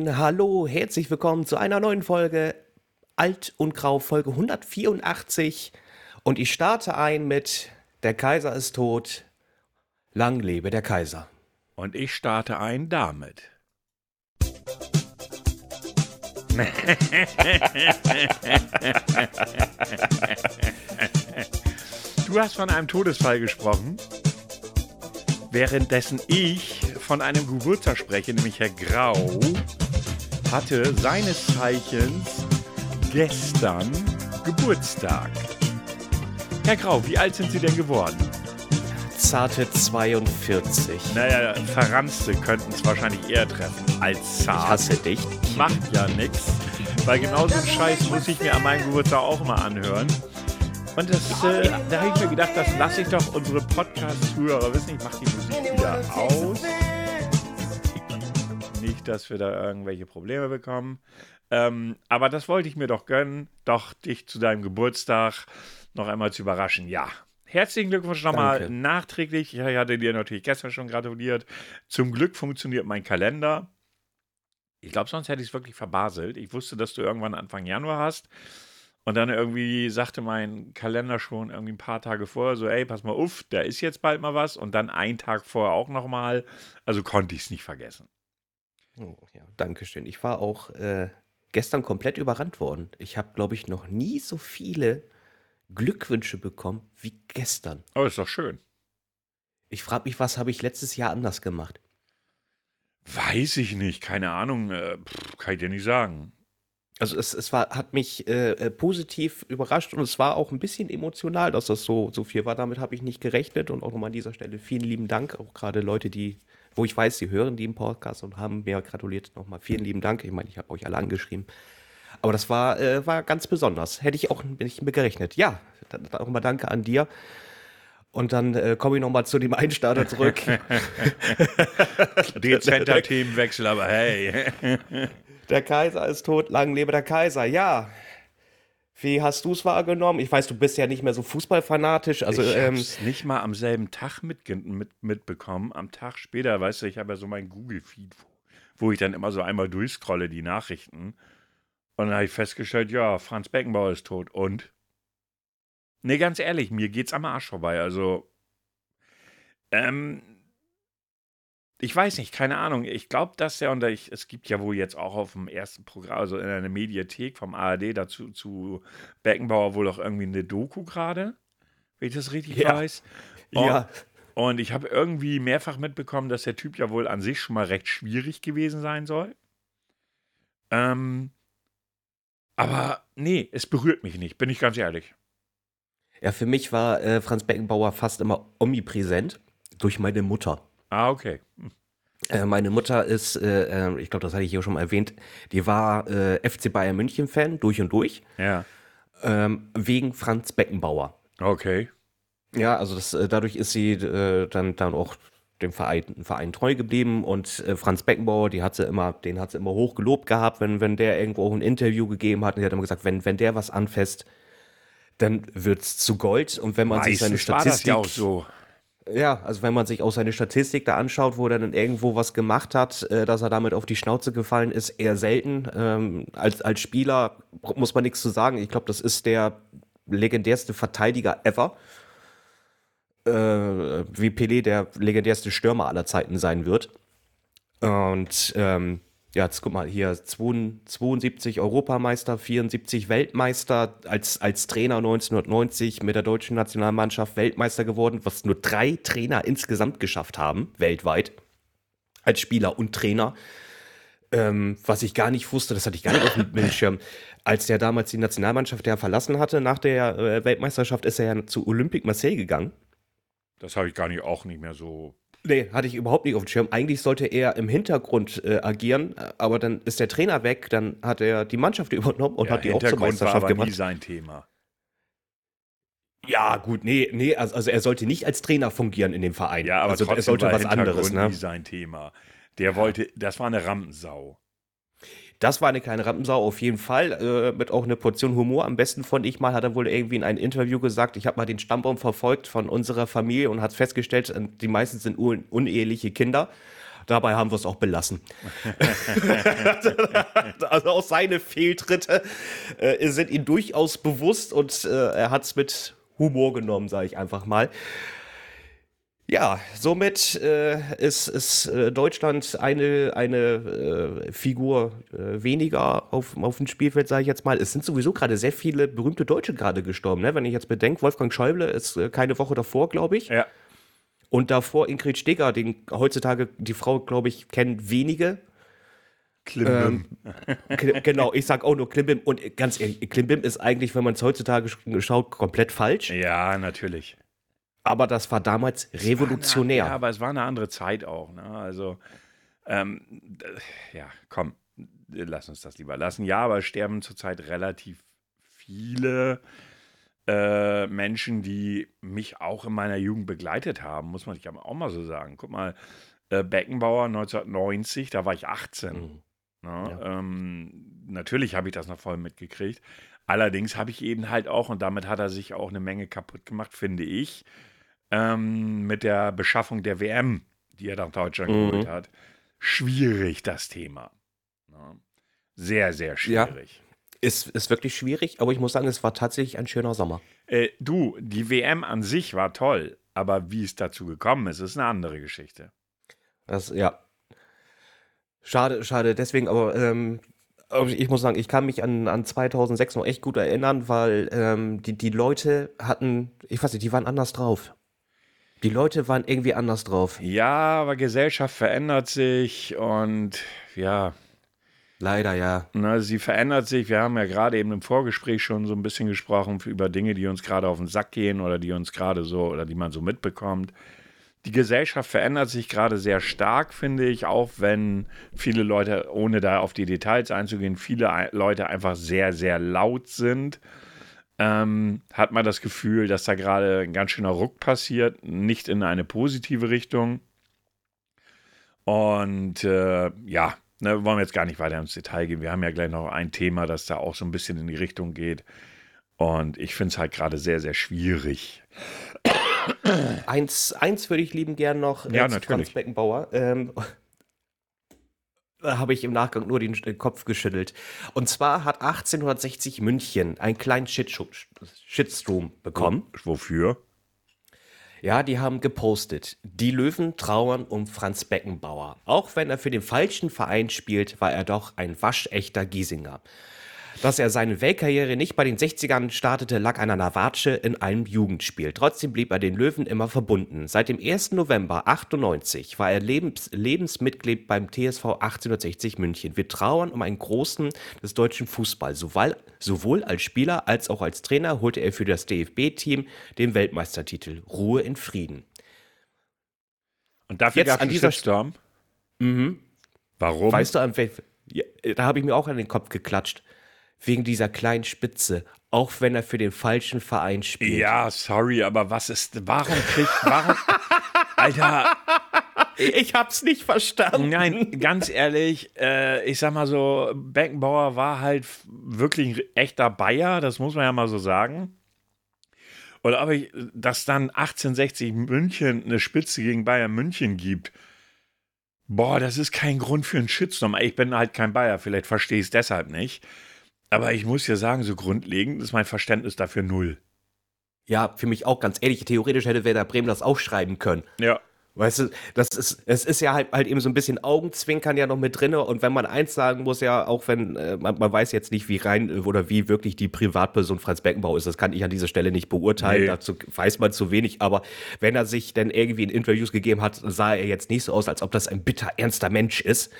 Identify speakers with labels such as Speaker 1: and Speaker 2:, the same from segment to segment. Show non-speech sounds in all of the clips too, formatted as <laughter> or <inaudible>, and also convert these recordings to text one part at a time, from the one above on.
Speaker 1: moin, hallo, herzlich willkommen zu einer neuen Folge Alt und Grau, Folge 184. Und ich starte ein mit Der Kaiser ist tot, lang lebe der Kaiser.
Speaker 2: Und ich starte ein damit. Du hast von einem Todesfall gesprochen, währenddessen ich von einem Geburtstag spreche, nämlich Herr Grau hatte seines Zeichens gestern Geburtstag. Herr Grau, wie alt sind Sie denn geworden?
Speaker 1: Zarte 42.
Speaker 2: Naja, Verranste könnten es wahrscheinlich eher treffen als zart.
Speaker 1: Ich hasse dich.
Speaker 2: Macht ja nichts, weil genau so einen Scheiß muss ich mir an meinem Geburtstag auch mal anhören. Und das, äh, da habe ich mir gedacht, das lasse ich doch unsere Podcast-Zuhörer wissen. Ich mache die Musik wieder aus. Nicht, dass wir da irgendwelche Probleme bekommen. Ähm, aber das wollte ich mir doch gönnen, doch dich zu deinem Geburtstag noch einmal zu überraschen. Ja, Herzlichen Glückwunsch nochmal
Speaker 1: Danke.
Speaker 2: nachträglich. Ich hatte dir natürlich gestern schon gratuliert. Zum Glück funktioniert mein Kalender. Ich glaube, sonst hätte ich es wirklich verbaselt. Ich wusste, dass du irgendwann Anfang Januar hast. Und dann irgendwie sagte mein Kalender schon irgendwie ein paar Tage vorher so, ey, pass mal auf, da ist jetzt bald mal was. Und dann einen Tag vorher auch nochmal. Also konnte ich es nicht vergessen.
Speaker 1: Oh, ja, Dankeschön. Ich war auch äh, gestern komplett überrannt worden. Ich habe, glaube ich, noch nie so viele Glückwünsche bekommen wie gestern.
Speaker 2: Aber ist doch schön.
Speaker 1: Ich frage mich, was habe ich letztes Jahr anders gemacht?
Speaker 2: Weiß ich nicht, keine Ahnung, äh, pff, kann ich dir nicht sagen.
Speaker 1: Also es, es war, hat mich äh, äh, positiv überrascht und es war auch ein bisschen emotional, dass das so, so viel war. Damit habe ich nicht gerechnet und auch nochmal an dieser Stelle vielen lieben Dank. Auch gerade Leute, die, wo ich weiß, die hören den Podcast und haben mir gratuliert. Nochmal vielen lieben Dank. Ich meine, ich habe euch alle angeschrieben. Aber das war, äh, war ganz besonders. Hätte ich auch nicht mit gerechnet. Ja, dann, dann auch mal Danke an dir. Und dann äh, komme ich nochmal zu dem Einstarter zurück. <laughs> <laughs>
Speaker 2: Dezenter Themenwechsel, aber hey.
Speaker 1: Der Kaiser ist tot, lang lebe der Kaiser. Ja. Wie hast du es wahrgenommen? Ich weiß, du bist ja nicht mehr so fußballfanatisch. Also,
Speaker 2: ich
Speaker 1: ähm,
Speaker 2: hab's nicht mal am selben Tag mitge mit, mitbekommen. Am Tag später, weißt du, ich habe ja so mein Google-Feed, wo, wo ich dann immer so einmal durchscrolle, die Nachrichten. Und dann habe ich festgestellt, ja, Franz Beckenbauer ist tot. Und? Nee, ganz ehrlich, mir geht's am Arsch vorbei. Also, ähm, ich weiß nicht, keine Ahnung. Ich glaube, dass er, und ich, es gibt ja wohl jetzt auch auf dem ersten Programm, also in einer Mediathek vom ARD dazu zu Beckenbauer wohl auch irgendwie eine Doku gerade, wenn ich das richtig
Speaker 1: Ja.
Speaker 2: weiß.
Speaker 1: ja.
Speaker 2: Und ich habe irgendwie mehrfach mitbekommen, dass der Typ ja wohl an sich schon mal recht schwierig gewesen sein soll. Ähm, aber nee, es berührt mich nicht, bin ich ganz ehrlich.
Speaker 1: Ja, für mich war äh, Franz Beckenbauer fast immer omnipräsent durch meine Mutter.
Speaker 2: Ah, okay.
Speaker 1: Äh, meine Mutter ist, äh, äh, ich glaube, das hatte ich hier schon mal erwähnt, die war äh, FC Bayern München-Fan durch und durch,
Speaker 2: Ja.
Speaker 1: ähm, wegen Franz Beckenbauer.
Speaker 2: Okay.
Speaker 1: Ja, also das, äh, dadurch ist sie äh, dann, dann auch dem Verein, Verein treu geblieben und äh, Franz Beckenbauer, die hat sie immer, den hat sie immer hoch gelobt gehabt, wenn, wenn der irgendwo auch ein Interview gegeben hat. Und die hat immer gesagt, wenn, wenn der was anfasst, dann wird's zu Gold. Und wenn man sich seine
Speaker 2: Meistens war das
Speaker 1: Statistik,
Speaker 2: ja auch so.
Speaker 1: Ja, also wenn man sich auch seine Statistik da anschaut, wo er dann irgendwo was gemacht hat, äh, dass er damit auf die Schnauze gefallen ist, eher selten. Ähm, als, als Spieler muss man nichts zu sagen. Ich glaube, das ist der legendärste Verteidiger ever. Äh, wie Pelé der legendärste Stürmer aller Zeiten sein wird. Und ähm, ja, jetzt guck mal hier, 72 Europameister, 74 Weltmeister, als, als Trainer 1990 mit der deutschen Nationalmannschaft Weltmeister geworden, was nur drei Trainer insgesamt geschafft haben, weltweit, als Spieler und Trainer. Ähm, was ich gar nicht wusste, das hatte ich gar nicht auf dem <laughs> Bildschirm. Als der damals die Nationalmannschaft ja verlassen hatte, nach der äh, Weltmeisterschaft, ist er ja zu Olympique Marseille gegangen.
Speaker 2: Das habe ich gar nicht auch nicht mehr so.
Speaker 1: Nee, hatte ich überhaupt nicht auf dem Schirm. Eigentlich sollte er im Hintergrund äh, agieren, aber dann ist der Trainer weg, dann hat er die Mannschaft <laughs> übernommen und
Speaker 2: Ja,
Speaker 1: hat die auch zur
Speaker 2: Hintergrund war
Speaker 1: Meisterschaft
Speaker 2: aber nie
Speaker 1: gebracht.
Speaker 2: sein Thema.
Speaker 1: Ja, gut, nee, nee, also, also er sollte nicht als Trainer fungieren in dem Verein.
Speaker 2: Ja, aber
Speaker 1: also er sollte
Speaker 2: war
Speaker 1: was anderes, ne?
Speaker 2: nie sein Thema. Der wollte, das war eine Rampensau.
Speaker 1: Das war eine kleine Rampensau auf jeden Fall, äh, mit auch eine Portion Humor. Am besten fand ich mal, hat er wohl irgendwie in einem Interview gesagt, ich habe mal den Stammbaum verfolgt von unserer Familie und hat festgestellt, äh, die meisten sind un uneheliche Kinder. Dabei haben wir es auch belassen. <laughs> also auch seine Fehltritte äh, sind ihm durchaus bewusst und äh, er hat es mit Humor genommen, sage ich einfach mal. Ja, somit äh, ist, ist äh, Deutschland eine, eine äh, Figur äh, weniger auf, auf dem Spielfeld, sage ich jetzt mal. Es sind sowieso gerade sehr viele berühmte Deutsche gerade gestorben. Ne? Wenn ich jetzt bedenke, Wolfgang Schäuble ist äh, keine Woche davor, glaube ich.
Speaker 2: Ja.
Speaker 1: Und davor Ingrid Stegger, den heutzutage die Frau, glaube ich, kennen wenige.
Speaker 2: Klimbim.
Speaker 1: Kli- genau, ich sag auch nur Klimbim. Und ganz ehrlich, Klimbim ist eigentlich, wenn man es heutzutage sch- schaut, komplett falsch.
Speaker 2: ja, natürlich.
Speaker 1: Aber das war damals revolutionär.
Speaker 2: Ja, aber es war eine andere Zeit auch. Ne? Also, ähm, ja, komm, lass uns das lieber lassen. Ja, aber es sterben zurzeit relativ viele äh, Menschen, die mich auch in meiner Jugend begleitet haben, muss man sich aber auch mal so sagen. Guck mal, äh, Beckenbauer 1990, da war ich 18.
Speaker 1: Mhm.
Speaker 2: Ne? Ähm, natürlich habe ich das noch voll mitgekriegt. Allerdings habe ich eben halt auch, und damit hat er sich auch eine Menge kaputt gemacht, finde ich, ähm, mit der Beschaffung der WM, die er nach Deutschland
Speaker 1: Mhm.
Speaker 2: geholt hat. Schwierig, das Thema. Sehr, sehr
Speaker 1: Ja.
Speaker 2: schwierig.
Speaker 1: Ist, ist wirklich schwierig, aber ich muss sagen, es war tatsächlich ein schöner Sommer.
Speaker 2: Äh, du, die WM an sich war toll, aber wie es dazu gekommen ist, ist eine andere Geschichte.
Speaker 1: Das, ja. Schade, schade, deswegen, aber ähm, ich muss sagen, ich kann mich an, an 2006 noch echt gut erinnern, weil ähm, die, die Leute hatten, ich weiß nicht, die waren anders drauf. Die Leute waren irgendwie anders drauf.
Speaker 2: Ja, aber Gesellschaft verändert sich und ja,
Speaker 1: Leider, ja.
Speaker 2: Na, sie verändert sich. Wir haben ja gerade eben im Vorgespräch schon so ein bisschen gesprochen über Dinge, die uns gerade auf den Sack gehen oder die uns gerade so oder die man so mitbekommt. Die Gesellschaft verändert sich gerade sehr stark, finde ich, auch wenn viele Leute, ohne da auf die Details einzugehen, viele Leute einfach sehr, sehr laut sind. Ähm, hat man das Gefühl, dass da gerade ein ganz schöner Ruck passiert, nicht in eine positive Richtung. Und äh, ja, ne, wollen wir jetzt gar nicht weiter ins Detail gehen. Wir haben ja gleich noch ein Thema, das da auch so ein bisschen in die Richtung geht. Und ich finde es halt gerade sehr, sehr schwierig.
Speaker 1: Eins, eins würde ich lieben gern noch.
Speaker 2: Ja,
Speaker 1: zu
Speaker 2: natürlich.
Speaker 1: Franz Beckenbauer. Ähm, habe ich im Nachgang nur den, Kopf geschüttelt. Und zwar hat 1860 München einen kleinen Shitstorm bekommen.
Speaker 2: Wofür?
Speaker 1: Ja, die haben gepostet. Die Löwen trauern um Franz Beckenbauer. Auch wenn er für den falschen Verein spielt, war er doch ein waschechter Giesinger. Dass er seine Weltkarriere nicht bei den 60ern startete, lag einer Watsche in einem Jugendspiel. Trotzdem blieb er den Löwen immer verbunden. Seit dem 1. November 98 war er Lebens Lebensmitglied beim TSV 1860 München. Wir trauern um einen Großen des deutschen Fußballs. Sowohl, sowohl als Spieler als auch als Trainer holte er für das DFB-Team den Weltmeistertitel. Ruhe in Frieden.
Speaker 2: Und dafür
Speaker 1: Jetzt
Speaker 2: gab es einen Shitstorm? Warum?
Speaker 1: Weißt du, ja, da habe ich mir auch an den Kopf geklatscht. Wegen dieser kleinen Spitze. Auch wenn er für den falschen Verein spielt.
Speaker 2: ja, sorry, aber was ist, warum kriegt, warum, <laughs> Alter,
Speaker 1: Ich hab's nicht verstanden.
Speaker 2: Nein, ganz ehrlich, äh, ich sag mal so, Beckenbauer war halt wirklich ein echter Bayer, das muss man ja mal so sagen. Und aber ich, dass dann 1860 München eine Spitze gegen Bayern München gibt, boah, das ist kein Grund für einen Shitstorm. Ich bin halt kein Bayer, vielleicht verstehe ich es deshalb nicht. Aber ich muss ja sagen, so grundlegend ist mein Verständnis dafür null.
Speaker 1: Ja, für mich auch ganz ehrlich. Theoretisch hätte Werder Bremen das auch schreiben können.
Speaker 2: Ja.
Speaker 1: Weißt du, das ist, es ist ja halt, halt eben so ein bisschen Augenzwinkern ja noch mit drinne. Und wenn man eins sagen muss, ja, auch wenn äh, man, man weiß jetzt nicht, wie rein äh, oder wie wirklich die Privatperson Franz Beckenbauer ist, das kann ich an dieser Stelle nicht beurteilen.
Speaker 2: Nee.
Speaker 1: Dazu weiß man zu wenig. Aber wenn er sich dann irgendwie in Interviews gegeben hat, sah er jetzt nicht so aus, als ob das ein bitter ernster Mensch ist.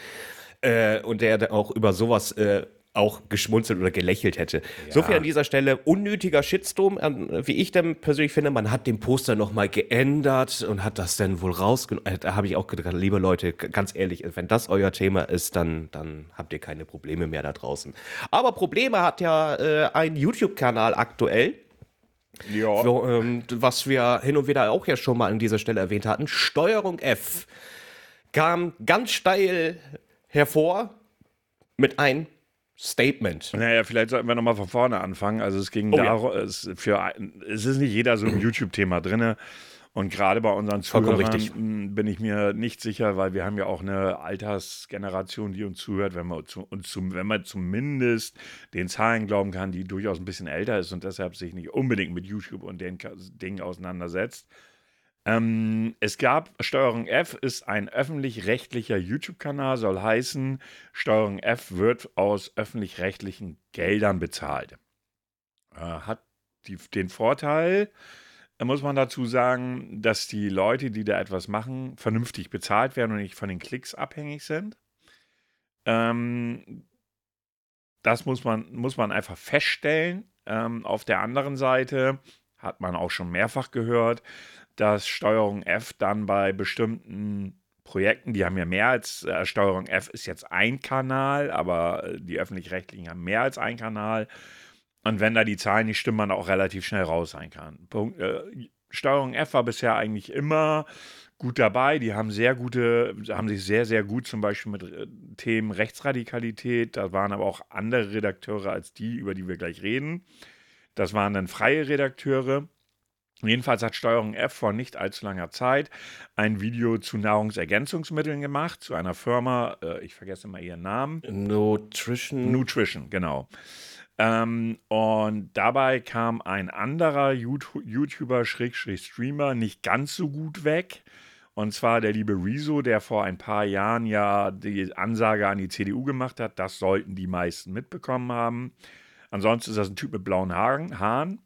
Speaker 1: Äh, und der auch über sowas äh, auch geschmunzelt oder gelächelt hätte. So viel an dieser Stelle. Unnötiger Shitstorm, ähm, wie ich dann persönlich finde. Man hat den Poster nochmal geändert und hat das dann wohl rausgenommen. Äh, Da habe ich auch gedacht, liebe Leute, ganz ehrlich, wenn das euer Thema ist, dann, dann habt ihr keine Probleme mehr da draußen. Aber Probleme hat ja äh, ein YouTube-Kanal aktuell.
Speaker 2: Ja.
Speaker 1: So, ähm, was wir hin und wieder auch ja schon mal an dieser Stelle erwähnt hatten, Steuerung F kam ganz steil hervor mit einem Statement.
Speaker 2: Naja, vielleicht sollten wir nochmal von vorne anfangen. Also es ging
Speaker 1: Oh ja.
Speaker 2: darum, es, für, es ist nicht jeder so im YouTube-Thema drin. Und gerade bei unseren Zuhörern
Speaker 1: richtig.
Speaker 2: m, bin ich mir nicht sicher, weil wir haben ja auch eine Altersgeneration, die uns zuhört, wenn man, zu, uns zum, wenn man zumindest den Zahlen glauben kann, die durchaus ein bisschen älter ist und deshalb sich nicht unbedingt mit YouTube und den Dingen auseinandersetzt. Ähm, es gab Steuerung F ist ein öffentlich-rechtlicher YouTube-Kanal, soll heißen, Steuerung F wird aus öffentlich-rechtlichen Geldern bezahlt. Äh, hat die, den Vorteil, äh, muss man dazu sagen, dass die Leute, die da etwas machen, vernünftig bezahlt werden und nicht von den Klicks abhängig sind. Ähm, das muss man, muss man einfach feststellen. Ähm, auf der anderen Seite hat man auch schon mehrfach gehört, dass Steuerung F dann bei bestimmten Projekten, die haben ja mehr als äh, Steuerung F ist jetzt ein Kanal, aber äh, die öffentlich-rechtlichen haben mehr als ein Kanal. Und wenn da die Zahlen nicht stimmen, man auch relativ schnell raus sein kann. Punkt, äh, Steuerung F war bisher eigentlich immer gut dabei. Die haben sehr gute, haben sich sehr, sehr gut zum Beispiel mit äh, Themen Rechtsradikalität, da waren aber auch andere Redakteure als die, über die wir gleich reden. Das waren dann freie Redakteure. Jedenfalls hat Steuerung F vor nicht allzu langer Zeit ein Video zu Nahrungsergänzungsmitteln gemacht, zu einer Firma, äh, ich vergesse mal ihren Namen.
Speaker 1: Nutrition.
Speaker 2: Nutrition, genau. Ähm, und dabei kam ein anderer YouTube- YouTuber, Schrägstrich Streamer, nicht ganz so gut weg. Und zwar der liebe Rezo, der vor ein paar Jahren ja die Ansage an die CDU gemacht hat. Das sollten die meisten mitbekommen haben. Ansonsten ist das ein Typ mit blauen Haaren.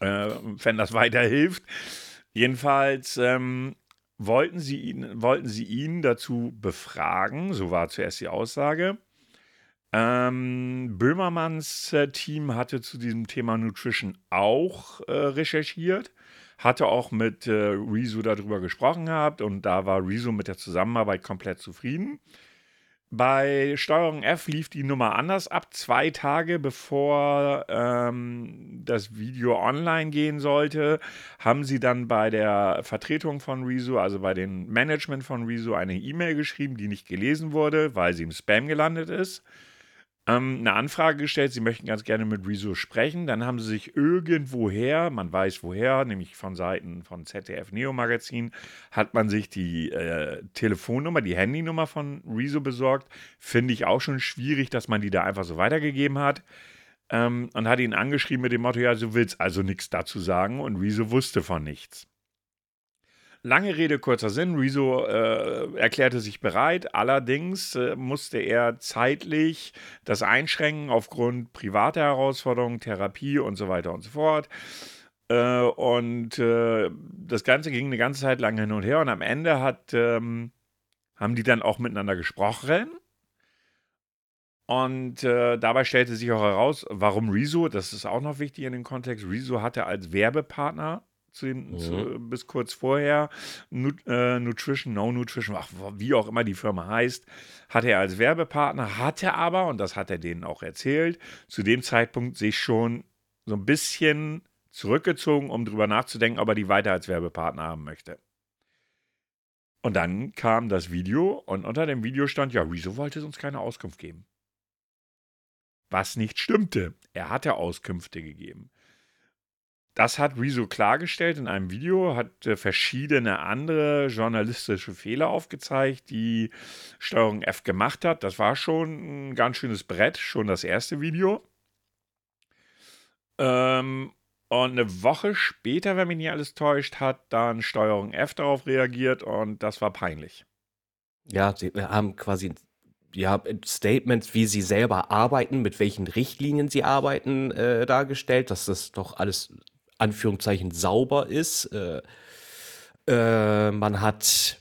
Speaker 2: Äh, wenn das weiterhilft. Jedenfalls ähm, wollten, sie ihn, wollten sie ihn dazu befragen, so war zuerst die Aussage. Ähm, Böhmermanns äh, Team hatte zu diesem Thema Nutrition auch äh, recherchiert, hatte auch mit äh, Rezo darüber gesprochen gehabt und da war Rezo mit der Zusammenarbeit komplett zufrieden. Bei Steuerung F lief die Nummer anders ab. Zwei Tage bevor ähm, das Video online gehen sollte, haben sie dann bei der Vertretung von Rezo, also bei dem Management von Rezo, eine E-Mail geschrieben, die nicht gelesen wurde, weil sie im Spam gelandet ist. Ähm, eine Anfrage gestellt, sie möchten ganz gerne mit Rezo sprechen. Dann haben sie sich irgendwoher, man weiß woher, nämlich von Seiten von ZDF Neo Magazin, hat man sich die äh, Telefonnummer, die Handynummer von Rezo besorgt. Finde ich auch schon schwierig, dass man die da einfach so weitergegeben hat. Ähm, und hat ihn angeschrieben mit dem Motto: Ja, du willst also nichts dazu sagen. Und Rezo wusste von nichts. Lange Rede, kurzer Sinn. Rezo äh, erklärte sich bereit. Allerdings äh, musste er zeitlich das einschränken aufgrund privater Herausforderungen, Therapie und so weiter und so fort. Äh, und äh, das Ganze ging eine ganze Zeit lang hin und her. Und am Ende hat, ähm, haben die dann auch miteinander gesprochen. Und äh, dabei stellte sich auch heraus, warum Rezo, das ist auch noch wichtig in dem Kontext, Rezo hatte als Werbepartner zu den,
Speaker 1: Mhm.
Speaker 2: zu, bis kurz vorher Nut, äh, Nutrition, No Nutrition, ach, wie auch immer die Firma heißt, hatte er als Werbepartner, hatte aber, und das hat er denen auch erzählt, zu dem Zeitpunkt sich schon so ein bisschen zurückgezogen, um drüber nachzudenken, ob er die weiter als Werbepartner haben möchte. Und dann kam das Video und unter dem Video stand, ja, Rezo wollte uns keine Auskunft geben. Was nicht stimmte. Er hatte Auskünfte gegeben. Das hat Rezo klargestellt in einem Video, hat äh, verschiedene andere journalistische Fehler aufgezeigt, die Steuerung F gemacht hat. Das war schon ein ganz schönes Brett, schon das erste Video. Ähm, und eine Woche später, wenn mich nicht alles täuscht, hat dann Steuerung F darauf reagiert und das war peinlich.
Speaker 1: Ja, sie haben quasi ja, Statements, wie sie selber arbeiten, mit welchen Richtlinien sie arbeiten, äh, dargestellt, dass das doch alles Anführungszeichen sauber ist. Äh, äh, man hat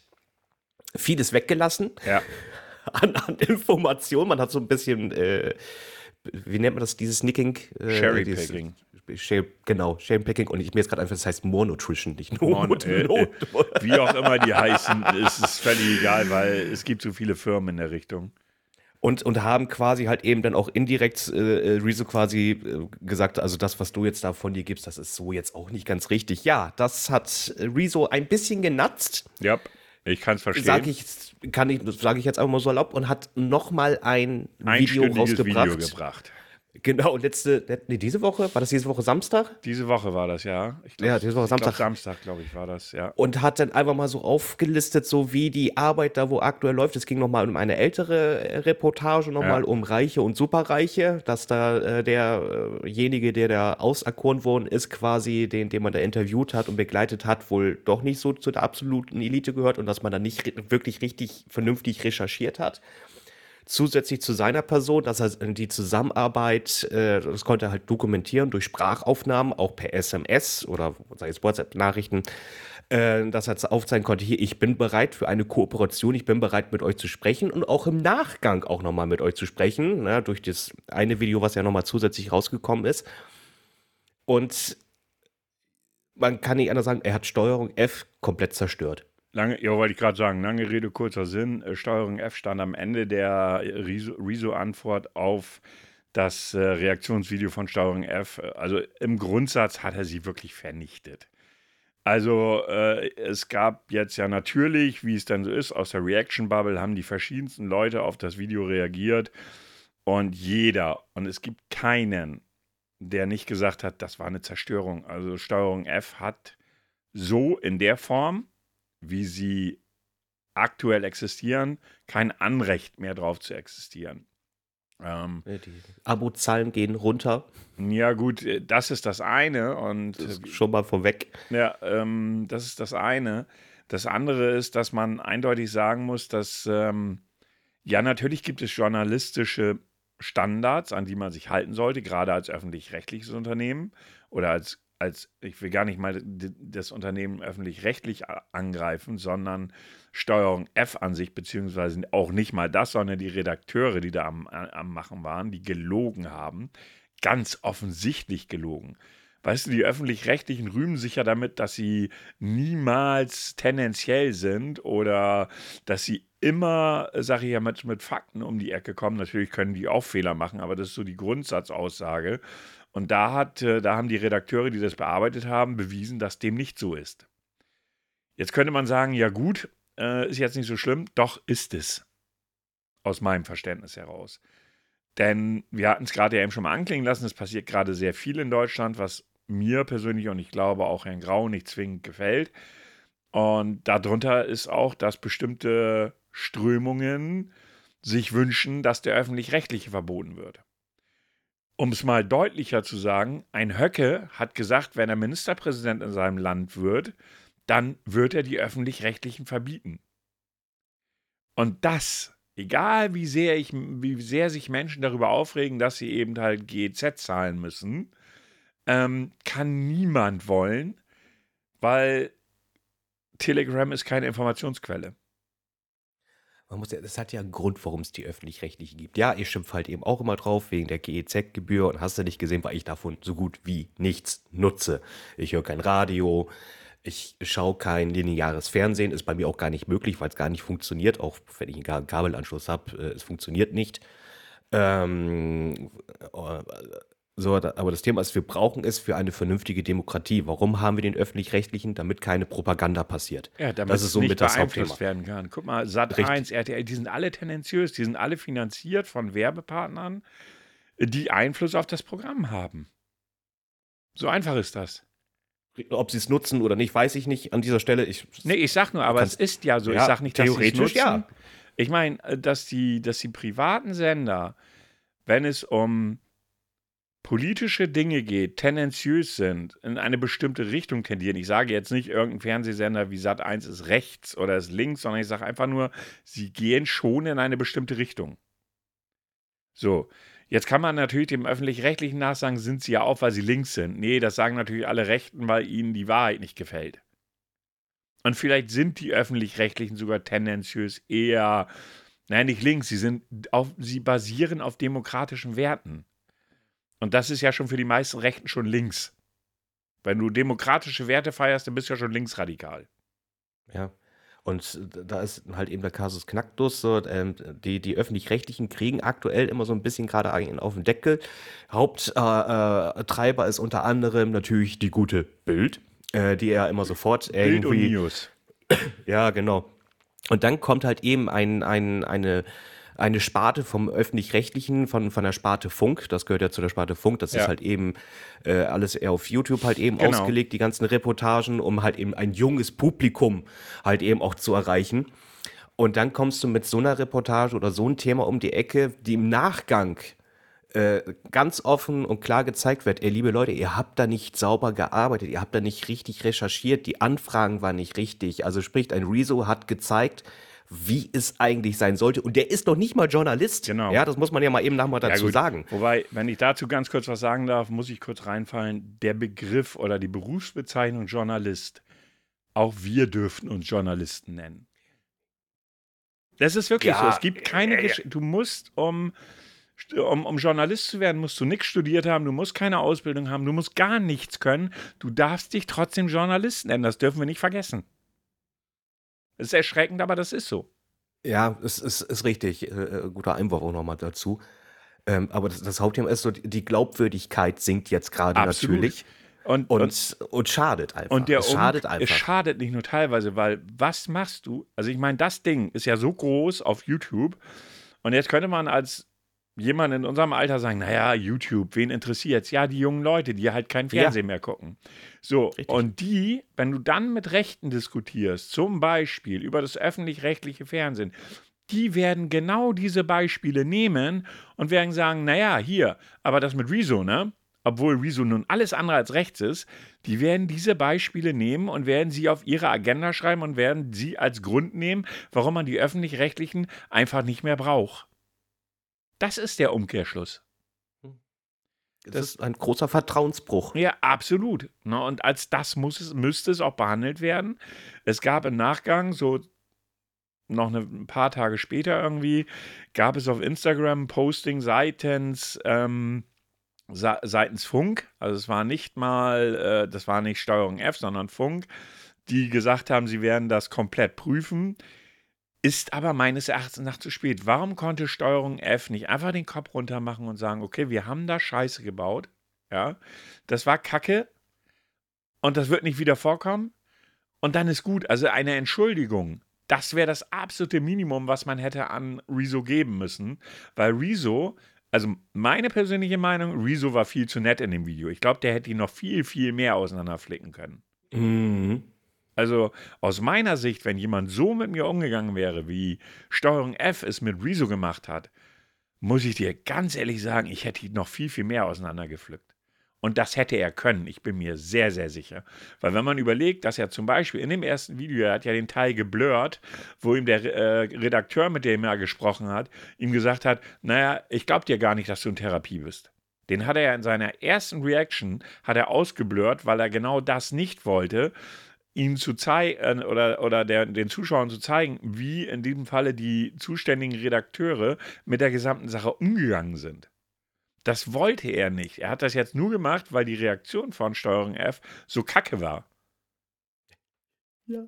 Speaker 1: vieles weggelassen
Speaker 2: Ja. <laughs>
Speaker 1: an, an Informationen. Man hat so ein bisschen, äh, wie nennt man das, dieses Nicking? Äh,
Speaker 2: Cherrypicking.
Speaker 1: dieses- Share, genau, Shamepicking. Und ich mir jetzt gerade einfach, das heißt More Nutrition, nicht nur
Speaker 2: Mon- äh, äh, Wie auch immer die heißen, ist es völlig egal, weil es gibt so viele Firmen in der Richtung.
Speaker 1: Und, und haben quasi halt eben dann auch indirekt äh, äh, Rezo quasi äh, gesagt, also das, was du jetzt da von dir gibst, das ist so jetzt auch nicht ganz richtig. Ja, das hat Rezo ein bisschen genatzt,
Speaker 2: Ja, ich kann es verstehen.
Speaker 1: sage ich, kann ich, sage ich jetzt einfach mal so erlaubt, und hat nochmal ein Video rausgebracht,
Speaker 2: Video gebracht.
Speaker 1: Genau, letzte, nee, diese Woche, war das diese Woche Samstag?
Speaker 2: Diese Woche war das, ja.
Speaker 1: Glaub, ja, diese Woche Samstag.
Speaker 2: Glaub, Samstag, glaube ich, war das, ja.
Speaker 1: Und hat dann einfach mal so aufgelistet, so wie die Arbeit da wo aktuell läuft. Es ging nochmal um eine ältere Reportage, nochmal ja. um Reiche und Superreiche, dass da äh, derjenige, der da auserkoren worden ist, quasi, den, den man da interviewt hat und begleitet hat, wohl doch nicht so zu der absoluten Elite gehört und dass man da nicht wirklich richtig vernünftig recherchiert hat zusätzlich zu seiner Person, dass er die Zusammenarbeit, äh, das konnte er halt dokumentieren durch Sprachaufnahmen, auch per SMS oder WhatsApp-Nachrichten, äh, dass er aufzeigen konnte, hier, ich bin bereit für eine Kooperation, ich bin bereit mit euch zu sprechen und auch im Nachgang auch nochmal mit euch zu sprechen, ne, durch das eine Video, was ja nochmal zusätzlich rausgekommen ist. Und man kann nicht anders sagen, er hat Steuerung F komplett zerstört.
Speaker 2: Lange, ja, wollte ich gerade sagen, lange Rede, kurzer Sinn. Äh, Steuerung F stand am Ende der Rezo-Antwort auf das äh, Reaktionsvideo von Steuerung F. Also im Grundsatz hat er sie wirklich vernichtet. Also äh, es gab jetzt ja natürlich, wie es dann so ist, aus der Reaction Bubble haben die verschiedensten Leute auf das Video reagiert und jeder, und es gibt keinen, der nicht gesagt hat, das war eine Zerstörung. Also Steuerung F hat so in der Form wie sie aktuell existieren, kein Anrecht mehr drauf zu existieren.
Speaker 1: Ähm, die Abozahlen gehen runter.
Speaker 2: Ja, gut, äh, das ist das eine. Und
Speaker 1: das schon mal vorweg.
Speaker 2: Ja, ähm, das ist das eine. Das andere ist, dass man eindeutig sagen muss, dass ähm, ja, natürlich gibt es journalistische Standards, an die man sich halten sollte, gerade als öffentlich-rechtliches Unternehmen oder als als, ich will gar nicht mal das Unternehmen öffentlich-rechtlich angreifen, sondern Steuerung F an sich, beziehungsweise auch nicht mal das, sondern die Redakteure, die da am, am Machen waren, die gelogen haben, ganz offensichtlich gelogen. Weißt du, die öffentlich-rechtlichen rühmen sich ja damit, dass sie niemals tendenziell sind oder dass sie immer, sage ich ja, mit, mit Fakten um die Ecke kommen. Natürlich können die auch Fehler machen, aber das ist so die Grundsatzaussage. Und da, hat, äh, da haben die Redakteure, die das bearbeitet haben, bewiesen, dass dem nicht so ist. Jetzt könnte man sagen, ja gut, äh, ist jetzt nicht so schlimm. Doch ist es. Aus meinem Verständnis heraus. Denn wir hatten es gerade ja eben schon mal anklingen lassen, es passiert gerade sehr viel in Deutschland, was mir persönlich und ich glaube auch Herrn Grau nicht zwingend gefällt. Und darunter ist auch, dass bestimmte Strömungen sich wünschen, dass der öffentlich-rechtliche verboten wird. Um es mal deutlicher zu sagen, ein Höcke hat gesagt, wenn er Ministerpräsident in seinem Land wird, dann wird er die öffentlich-rechtlichen verbieten. Und das, egal wie sehr, ich, wie sehr sich Menschen darüber aufregen, dass sie eben halt GEZ zahlen müssen, ähm, kann niemand wollen, weil Telegram ist keine Informationsquelle
Speaker 1: man muss ja, das hat ja einen Grund, warum es die öffentlich-rechtlichen gibt. Ja, ich schimpfe halt eben auch immer drauf wegen der GEZ-Gebühr und hast du nicht gesehen, weil ich davon so gut wie nichts nutze. Ich höre kein Radio, ich schaue kein lineares Fernsehen, ist bei mir auch gar nicht möglich, weil es gar nicht funktioniert, auch wenn ich einen Kabelanschluss habe, äh, es funktioniert nicht. Ähm, äh, so, aber das Thema ist, wir brauchen es für eine vernünftige Demokratie. Warum haben wir den öffentlich-rechtlichen? Damit keine Propaganda passiert.
Speaker 2: Ja, damit das ist so nicht mit beeinflusst das werden kann. Guck mal, Sat 1, RTL, die sind alle tendenziös, die sind alle finanziert von Werbepartnern, die Einfluss auf das Programm haben. So einfach ist das.
Speaker 1: Ob sie es nutzen oder nicht, weiß ich nicht an dieser Stelle. Ich,
Speaker 2: nee, ich sag nur, aber es ist ja so. Ja, ich sag nicht, dass sie es nutzen. Ja. Ich meine, äh, dass die, dass die privaten Sender, wenn es um politische Dinge geht, tendenziös sind, in eine bestimmte Richtung tendieren. Ich sage jetzt nicht, irgendein Fernsehsender wie Sat1 ist rechts oder ist links, sondern ich sage einfach nur, sie gehen schon in eine bestimmte Richtung. So, jetzt kann man natürlich dem öffentlich-rechtlichen nachsagen, sind sie ja auch, weil sie links sind. Nee, das sagen natürlich alle Rechten, weil ihnen die Wahrheit nicht gefällt. Und vielleicht sind die öffentlich-rechtlichen sogar tendenziös eher, nein, nicht links, sie sind auf, sie basieren auf demokratischen Werten. Und das ist ja schon für die meisten Rechten schon links. Wenn du demokratische Werte feierst, dann bist du ja schon linksradikal.
Speaker 1: Ja. Und da ist halt eben der Kasus Knacktus, so, ähm, die, die Öffentlich-Rechtlichen kriegen aktuell immer so ein bisschen gerade auf den Deckel. Haupttreiber äh, äh, ist unter anderem natürlich die gute Bild, äh, die er immer sofort irgendwie. Bild und News. Ja, genau. Und dann kommt halt eben ein, ein, eine eine Sparte vom öffentlich-rechtlichen, von, von der Sparte Funk, das gehört ja zu der Sparte Funk, das
Speaker 2: Ja.
Speaker 1: ist halt eben äh, alles eher auf YouTube halt eben
Speaker 2: Genau.
Speaker 1: ausgelegt, die ganzen Reportagen, um halt eben ein junges Publikum halt eben auch zu erreichen. Und dann kommst du mit so einer Reportage oder so ein Thema um die Ecke, die im Nachgang äh, ganz offen und klar gezeigt wird, ey, liebe Leute, ihr habt da nicht sauber gearbeitet, ihr habt da nicht richtig recherchiert, die Anfragen waren nicht richtig. Also sprich, ein Rezo hat gezeigt, wie es eigentlich sein sollte. Und der ist noch nicht mal Journalist.
Speaker 2: Genau.
Speaker 1: Ja, das muss man ja mal eben nochmal
Speaker 2: Ja,
Speaker 1: dazu
Speaker 2: gut.
Speaker 1: sagen.
Speaker 2: Wobei, wenn ich dazu ganz kurz was sagen darf, muss ich kurz reinfallen. Der Begriff oder die Berufsbezeichnung Journalist, auch wir dürften uns Journalisten nennen. Das ist wirklich
Speaker 1: Ja,
Speaker 2: so. Es gibt keine
Speaker 1: ja, ja.
Speaker 2: Gesch Du musst, um, um, um Journalist zu werden, musst du nichts studiert haben, du musst keine Ausbildung haben, du musst gar nichts können. Du darfst dich trotzdem Journalist nennen. Das dürfen wir nicht vergessen. Das ist erschreckend, aber das ist so.
Speaker 1: Ja, es ist, ist richtig. Äh, äh, guter Einwurf auch nochmal dazu. Ähm, aber das, das Hauptthema ist so, die Glaubwürdigkeit sinkt jetzt gerade natürlich.
Speaker 2: Und,
Speaker 1: Und,
Speaker 2: und
Speaker 1: und, schadet einfach.
Speaker 2: Und der
Speaker 1: es schadet einfach.
Speaker 2: Es schadet nicht nur teilweise, weil was machst du? Also ich meine, das Ding ist ja so groß auf YouTube und jetzt könnte man als jemand in unserem Alter sagen, naja, YouTube, wen interessiert's? Ja, die jungen Leute, die halt kein
Speaker 1: Ja.
Speaker 2: Fernsehen mehr gucken. So,
Speaker 1: Richtig.
Speaker 2: und die, wenn du dann mit Rechten diskutierst, zum Beispiel über das öffentlich-rechtliche Fernsehen, die werden genau diese Beispiele nehmen und werden sagen, naja, hier, aber das mit Rezo, ne? Obwohl Rezo nun alles andere als rechts ist, die werden diese Beispiele nehmen und werden sie auf ihre Agenda schreiben und werden sie als Grund nehmen, warum man die öffentlich-rechtlichen einfach nicht mehr braucht. Das ist der Umkehrschluss.
Speaker 1: das ist ein großer Vertrauensbruch.
Speaker 2: Ja, absolut. Ne, und als das muss es, müsste es auch behandelt werden. Es gab im Nachgang, so noch eine, ein paar Tage später irgendwie, gab es auf Instagram ein Posting seitens, ähm, seitens Funk. Also es war nicht mal, äh, das war nicht Steuerung F, sondern Funk, die gesagt haben, sie werden das komplett prüfen. Ist aber meines Erachtens nach zu spät. Warum konnte Steuerung F nicht einfach den Kopf runter machen und sagen, okay, wir haben da Scheiße gebaut, ja, das war Kacke und das wird nicht wieder vorkommen und dann ist gut. Also eine Entschuldigung, das wäre das absolute Minimum, was man hätte an Rezo geben müssen, weil Rezo, also meine persönliche Meinung, Rezo war viel zu nett in dem Video. Ich glaube, der hätte ihn noch viel, viel mehr auseinanderflicken können.
Speaker 1: Mhm.
Speaker 2: Also aus meiner Sicht, wenn jemand so mit mir umgegangen wäre, wie Steuerung F es mit Rezo gemacht hat, muss ich dir ganz ehrlich sagen, ich hätte ihn noch viel, viel mehr auseinandergepflückt. Und das hätte er können, ich bin mir sehr, sehr sicher. Weil wenn man überlegt, dass er zum Beispiel in dem ersten Video, er hat ja den Teil geblurrt, wo ihm der äh, Redakteur, mit dem er gesprochen hat, ihm gesagt hat, naja, ich glaube dir gar nicht, dass du in Therapie bist. Den hat er ja in seiner ersten Reaction, hat er ausgeblurrt, weil er genau das nicht wollte, ihm zu zeigen oder, oder der, den Zuschauern zu zeigen, wie in diesem Falle die zuständigen Redakteure mit der gesamten Sache umgegangen sind. Das wollte er nicht. Er hat das jetzt nur gemacht, weil die Reaktion von Steuerung F so kacke war.
Speaker 1: Ja.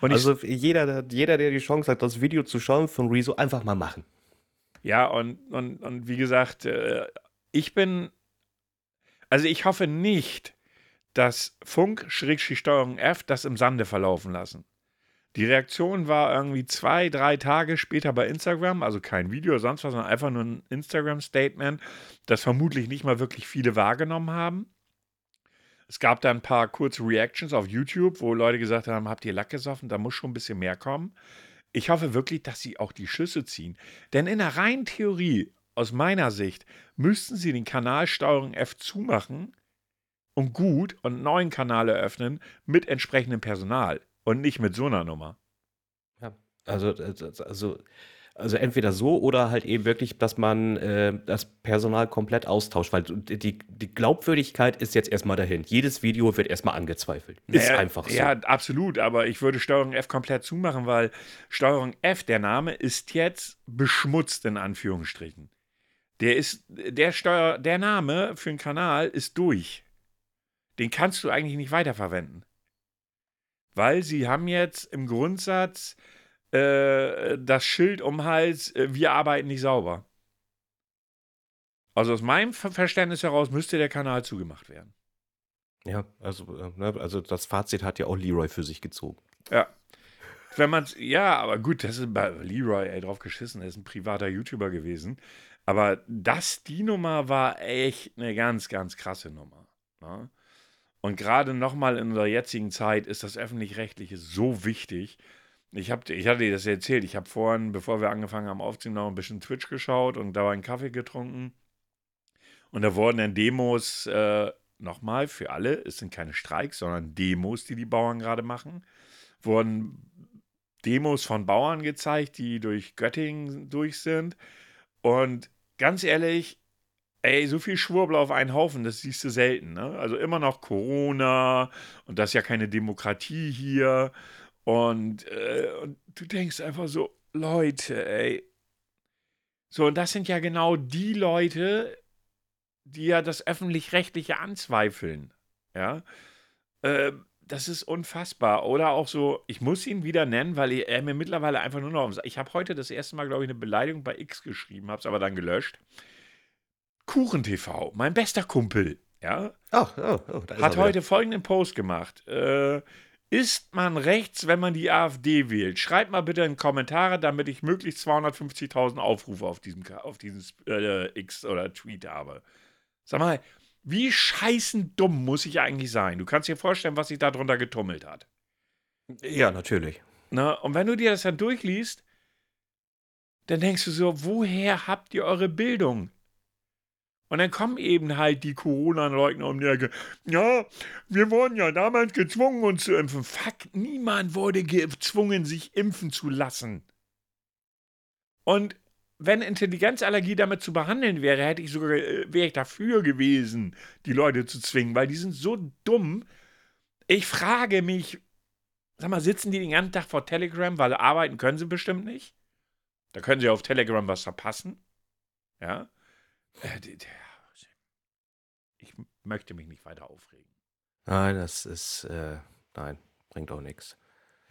Speaker 2: Und
Speaker 1: Also jeder, der- jeder, der die Chance hat, das Video zu schauen von Rezo, einfach mal machen.
Speaker 2: ja, und, und, und wie gesagt, äh, ich bin, also ich hoffe nicht, dass Funk-Steuerung F das im Sande verlaufen lassen. Die Reaktion war irgendwie zwei, drei Tage später bei Instagram, also kein Video sonst was, sondern einfach nur ein Instagram-Statement, das vermutlich nicht mal wirklich viele wahrgenommen haben. Es gab da ein paar kurze Reactions auf YouTube, wo Leute gesagt haben, habt ihr Lack gesoffen, da muss schon ein bisschen mehr kommen. Ich hoffe wirklich, dass sie auch die Schlüsse ziehen. Denn in der reinen Theorie, aus meiner Sicht, müssten sie den Kanal Steuerung F zumachen und gut und einen neuen Kanal eröffnen mit entsprechendem Personal und nicht mit so einer Nummer.
Speaker 1: Ja. Also, also, also entweder so oder halt eben wirklich, dass man äh, das Personal komplett austauscht, weil die, die Glaubwürdigkeit ist jetzt erstmal dahin. Jedes Video wird erstmal angezweifelt. Ist
Speaker 2: Naja,
Speaker 1: einfach so.
Speaker 2: Ja, absolut, aber ich würde Steuerung F komplett zumachen, weil Steuerung F, der Name, ist jetzt beschmutzt in Anführungsstrichen. Der ist, der Steuer, der Name für einen Kanal ist durch. Den kannst du eigentlich nicht weiterverwenden. Weil sie haben jetzt im Grundsatz äh, das Schild um Hals, äh, wir arbeiten nicht sauber. Also aus meinem Ver- Verständnis heraus müsste der Kanal zugemacht werden.
Speaker 1: Ja, also, äh, ne, also das Fazit hat ja auch Leroy für sich gezogen.
Speaker 2: Ja. wenn man ja, aber gut, das ist bei Leroy, ey, drauf geschissen, er ist ein privater YouTuber gewesen. Aber das, die Nummer war echt eine ganz, ganz krasse Nummer. Ne? Und gerade nochmal in unserer jetzigen Zeit ist das Öffentlich-Rechtliche so wichtig. Ich, hab, ich hatte dir das erzählt. Ich habe vorhin, bevor wir angefangen haben aufzunehmen, noch ein bisschen Twitch geschaut und da einen Kaffee getrunken. Und da wurden dann Demos, äh, nochmal für alle, es sind keine Streiks, sondern Demos, die die Bauern gerade machen, wurden Demos von Bauern gezeigt, die durch Göttingen durch sind. Und ganz ehrlich, ey, so viel Schwurbel auf einen Haufen, das siehst du selten. Ne? Also immer noch Corona und das ist ja keine Demokratie hier. Und, äh, und du denkst einfach so, Leute, ey. So, und das sind ja genau die Leute, die ja das öffentlich-rechtliche anzweifeln. Ja. Äh, das ist unfassbar. Oder auch so, ich muss ihn wieder nennen, weil er mir mittlerweile einfach nur noch. Ich habe heute das erste Mal, glaube ich, eine Beleidigung bei X geschrieben, habe es aber dann gelöscht. KuchenTV, mein bester Kumpel, ja,
Speaker 1: oh, oh, oh,
Speaker 2: hat heute folgenden Post gemacht. Äh, ist man rechts, wenn man die AfD wählt? Schreibt mal bitte in Kommentare, damit ich möglichst 250.000 Aufrufe auf diesem, auf diesem äh, X oder Tweet habe. Sag mal, wie scheißen dumm muss ich eigentlich sein? Du kannst dir vorstellen, was sich da drunter getummelt hat.
Speaker 1: Ja, natürlich.
Speaker 2: Na, und wenn du dir das dann durchliest, dann denkst du so, woher habt ihr eure Bildung? Und dann kommen eben halt die Corona-Leugner um die Ecke. Ja, wir wurden ja damals gezwungen, uns zu impfen. Fuck, niemand wurde gezwungen, sich impfen zu lassen. Und wenn Intelligenzallergie damit zu behandeln wäre, hätte ich sogar, äh, wäre ich dafür gewesen, die Leute zu zwingen, weil die sind so dumm. Ich frage mich, sag mal, sitzen die den ganzen Tag vor Telegram, weil arbeiten können sie bestimmt nicht? Da können sie auf Telegram was verpassen. Ja. Möchte mich nicht weiter aufregen.
Speaker 1: Nein, das ist, äh, nein, bringt auch nichts.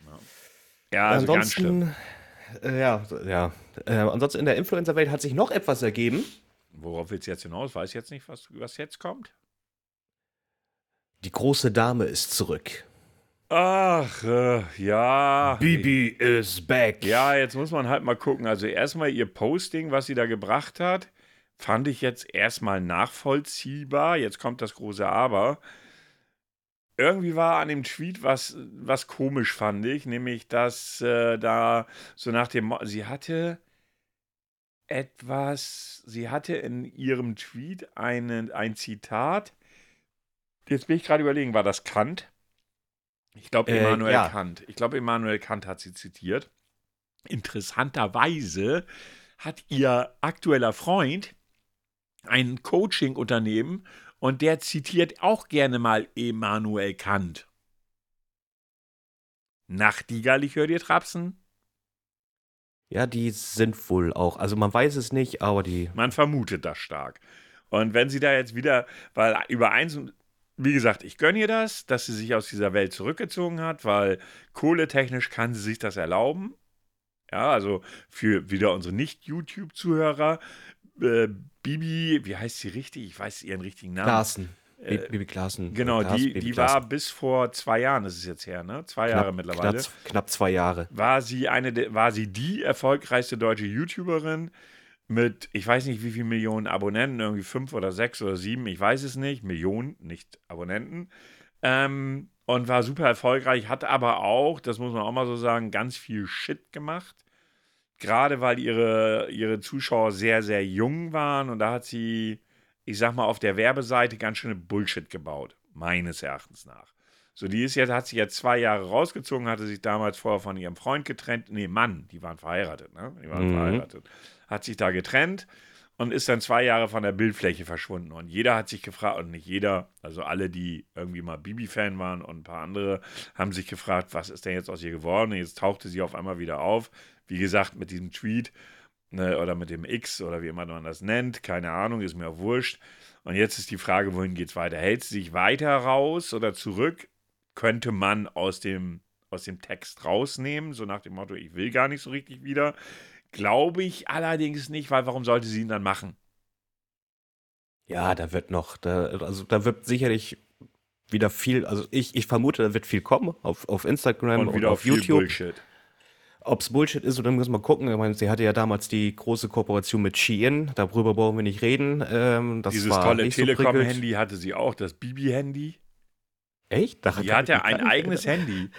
Speaker 2: Ja, ja also ganz schlimm.
Speaker 1: Äh, ja, ja. Äh, ansonsten in der Influencer-Welt hat sich noch etwas ergeben.
Speaker 2: Worauf willst du jetzt hinaus? Weiß jetzt nicht, was, was jetzt kommt?
Speaker 1: Die große Dame ist zurück.
Speaker 2: Ach, äh, ja.
Speaker 1: Bibi is back.
Speaker 2: Ja, jetzt muss man halt mal gucken. Also erstmal ihr Posting, was sie da gebracht hat, fand ich jetzt erstmal nachvollziehbar. Jetzt kommt das große Aber irgendwie war an dem Tweet was, was komisch, fand ich, nämlich, dass äh, da so nach dem, sie hatte etwas, sie hatte in ihrem Tweet einen, ein Zitat. Jetzt bin ich gerade überlegen, war das Kant? Ich glaube, äh, Immanuel äh, ja. Kant. Ich glaube, Immanuel Kant hat sie zitiert. Interessanterweise hat ihr aktueller Freund ein Coaching-Unternehmen und der zitiert auch gerne mal Emanuel Kant. Nachtigall, ich höre dir trapsen.
Speaker 1: Ja, die sind wohl auch. Also man weiß es nicht, aber die.
Speaker 2: Man vermutet das stark. Und wenn sie da jetzt wieder, weil über eins, wie gesagt, ich gönne ihr das, dass sie sich aus dieser Welt zurückgezogen hat, weil kohletechnisch kann sie sich das erlauben. Ja, also für wieder unsere Nicht-YouTube-Zuhörer, äh, Bibi, wie heißt sie richtig? Ich weiß ihren richtigen Namen.
Speaker 1: Klaassen. Äh, Bibi Klaassen.
Speaker 2: Genau, Klaas, die, die war bis vor zwei Jahren, das ist jetzt her, ne? Zwei knapp, Jahre mittlerweile.
Speaker 1: Knapp, knapp, zwei Jahre.
Speaker 2: War sie eine, war sie die erfolgreichste deutsche YouTuberin mit, ich weiß nicht wie viele Millionen Abonnenten, irgendwie fünf oder sechs oder sieben, ich weiß es nicht, Millionen, nicht Abonnenten. Ähm, und war super erfolgreich, hat aber auch, das muss man auch mal so sagen, ganz viel Shit gemacht gerade weil ihre, ihre Zuschauer sehr, sehr jung waren und da hat sie, ich sag mal, auf der Werbeseite ganz schöne Bullshit gebaut, meines Erachtens nach. So, die ist jetzt, hat sich jetzt zwei Jahre rausgezogen, hatte sich damals vorher von ihrem Freund getrennt. Nee, Mann, die waren verheiratet, ne? Die waren mhm. verheiratet. Hat sich da getrennt und ist dann zwei Jahre von der Bildfläche verschwunden. Und jeder hat sich gefragt, und nicht jeder, also alle, die irgendwie mal Bibi-Fan waren und ein paar andere, haben sich gefragt, was ist denn jetzt aus ihr geworden? Und jetzt tauchte sie auf einmal wieder auf. Wie gesagt, mit diesem Tweet ne, oder mit dem X oder wie immer man das nennt, keine Ahnung, ist mir auch wurscht. Und jetzt ist die Frage, wohin geht es weiter? Hält sie sich weiter raus oder zurück? Könnte man aus dem, aus dem Text rausnehmen, so nach dem Motto, ich will gar nicht so richtig wieder. Glaube ich allerdings nicht, weil warum sollte sie ihn dann machen?
Speaker 1: Ja, da wird noch, da, also da wird sicherlich wieder viel, also ich, ich vermute, da wird viel kommen auf, auf Instagram und,
Speaker 2: und, und auf YouTube. Bullshit.
Speaker 1: Ob es Bullshit ist oder müssen wir gucken. Ich meine, sie hatte ja damals die große Kooperation mit Shein. Darüber brauchen wir nicht reden. Ähm, das
Speaker 2: Dieses
Speaker 1: war
Speaker 2: tolle
Speaker 1: nicht so
Speaker 2: Telekom-Handy hatte sie auch, das Bibi-Handy.
Speaker 1: Echt? Da
Speaker 2: hat ja ein eigenes Handy.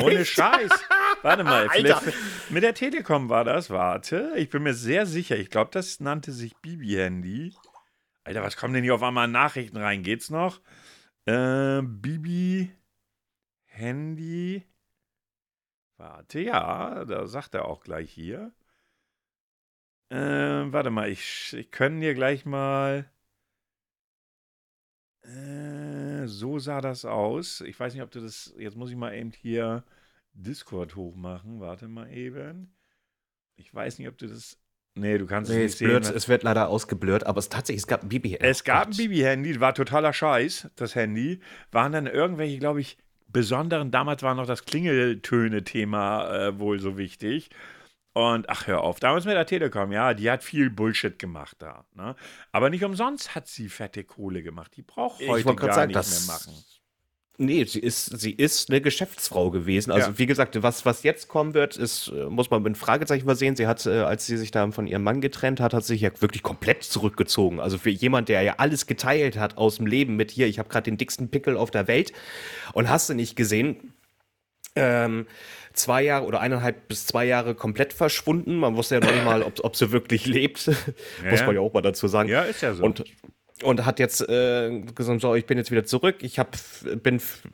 Speaker 2: Ohne? Scheiß. <laughs> Warte mal, <laughs>
Speaker 1: Alter.
Speaker 2: vielleicht, mit der Telekom war das, warte. Ich bin mir sehr sicher. Ich glaube, das nannte sich Bibi-Handy. Alter, was kommen denn hier auf einmal an Nachrichten rein? Geht's noch? Äh, Bibi-Handy. Warte, ja, da sagt er auch gleich hier. Äh, warte mal, ich, ich können dir gleich mal. Äh, so sah das aus. Ich weiß nicht, ob du das. Jetzt muss ich mal eben hier Discord hochmachen. Warte mal eben. Ich weiß nicht, ob du das. Nee, du kannst
Speaker 1: Nee,
Speaker 2: es nicht
Speaker 1: blurrt,
Speaker 2: sehen.
Speaker 1: es wird leider ausgeblurrt, aber es tatsächlich, es gab ein Bibi.
Speaker 2: Es gab ein. Bibi-Handy, war totaler Scheiß, das Handy. Waren dann irgendwelche, glaube ich, besonderen, damals war noch das Klingeltöne-Thema äh, wohl so wichtig. Und ach, hör auf, damals mit der Telekom, ja, die hat viel Bullshit gemacht da. Ne? Aber nicht umsonst hat sie fette Kohle gemacht. Die braucht
Speaker 1: Ich
Speaker 2: heute gar
Speaker 1: sagen,
Speaker 2: nicht mehr machen.
Speaker 1: Nee, sie ist, sie ist eine Geschäftsfrau gewesen. Also,
Speaker 2: Ja.
Speaker 1: wie gesagt, was, was jetzt kommen wird, ist, äh, muss man mit einem Fragezeichen versehen. Sie hat, äh, als sie sich da von ihrem Mann getrennt hat, hat sie sich ja wirklich komplett zurückgezogen. Also für jemand, der ja alles geteilt hat aus dem Leben mit hier, ich habe gerade den dicksten Pickel auf der Welt und hast du nicht gesehen, ähm, zwei Jahre oder eineinhalb bis zwei Jahre komplett verschwunden. Man wusste ja noch nicht mal, ob, ob sie wirklich lebt. <laughs> Muss
Speaker 2: ja.
Speaker 1: man ja auch mal dazu sagen.
Speaker 2: Ja, ist ja so.
Speaker 1: Und, und hat jetzt äh, gesagt, so, ich bin jetzt wieder zurück. Ich habe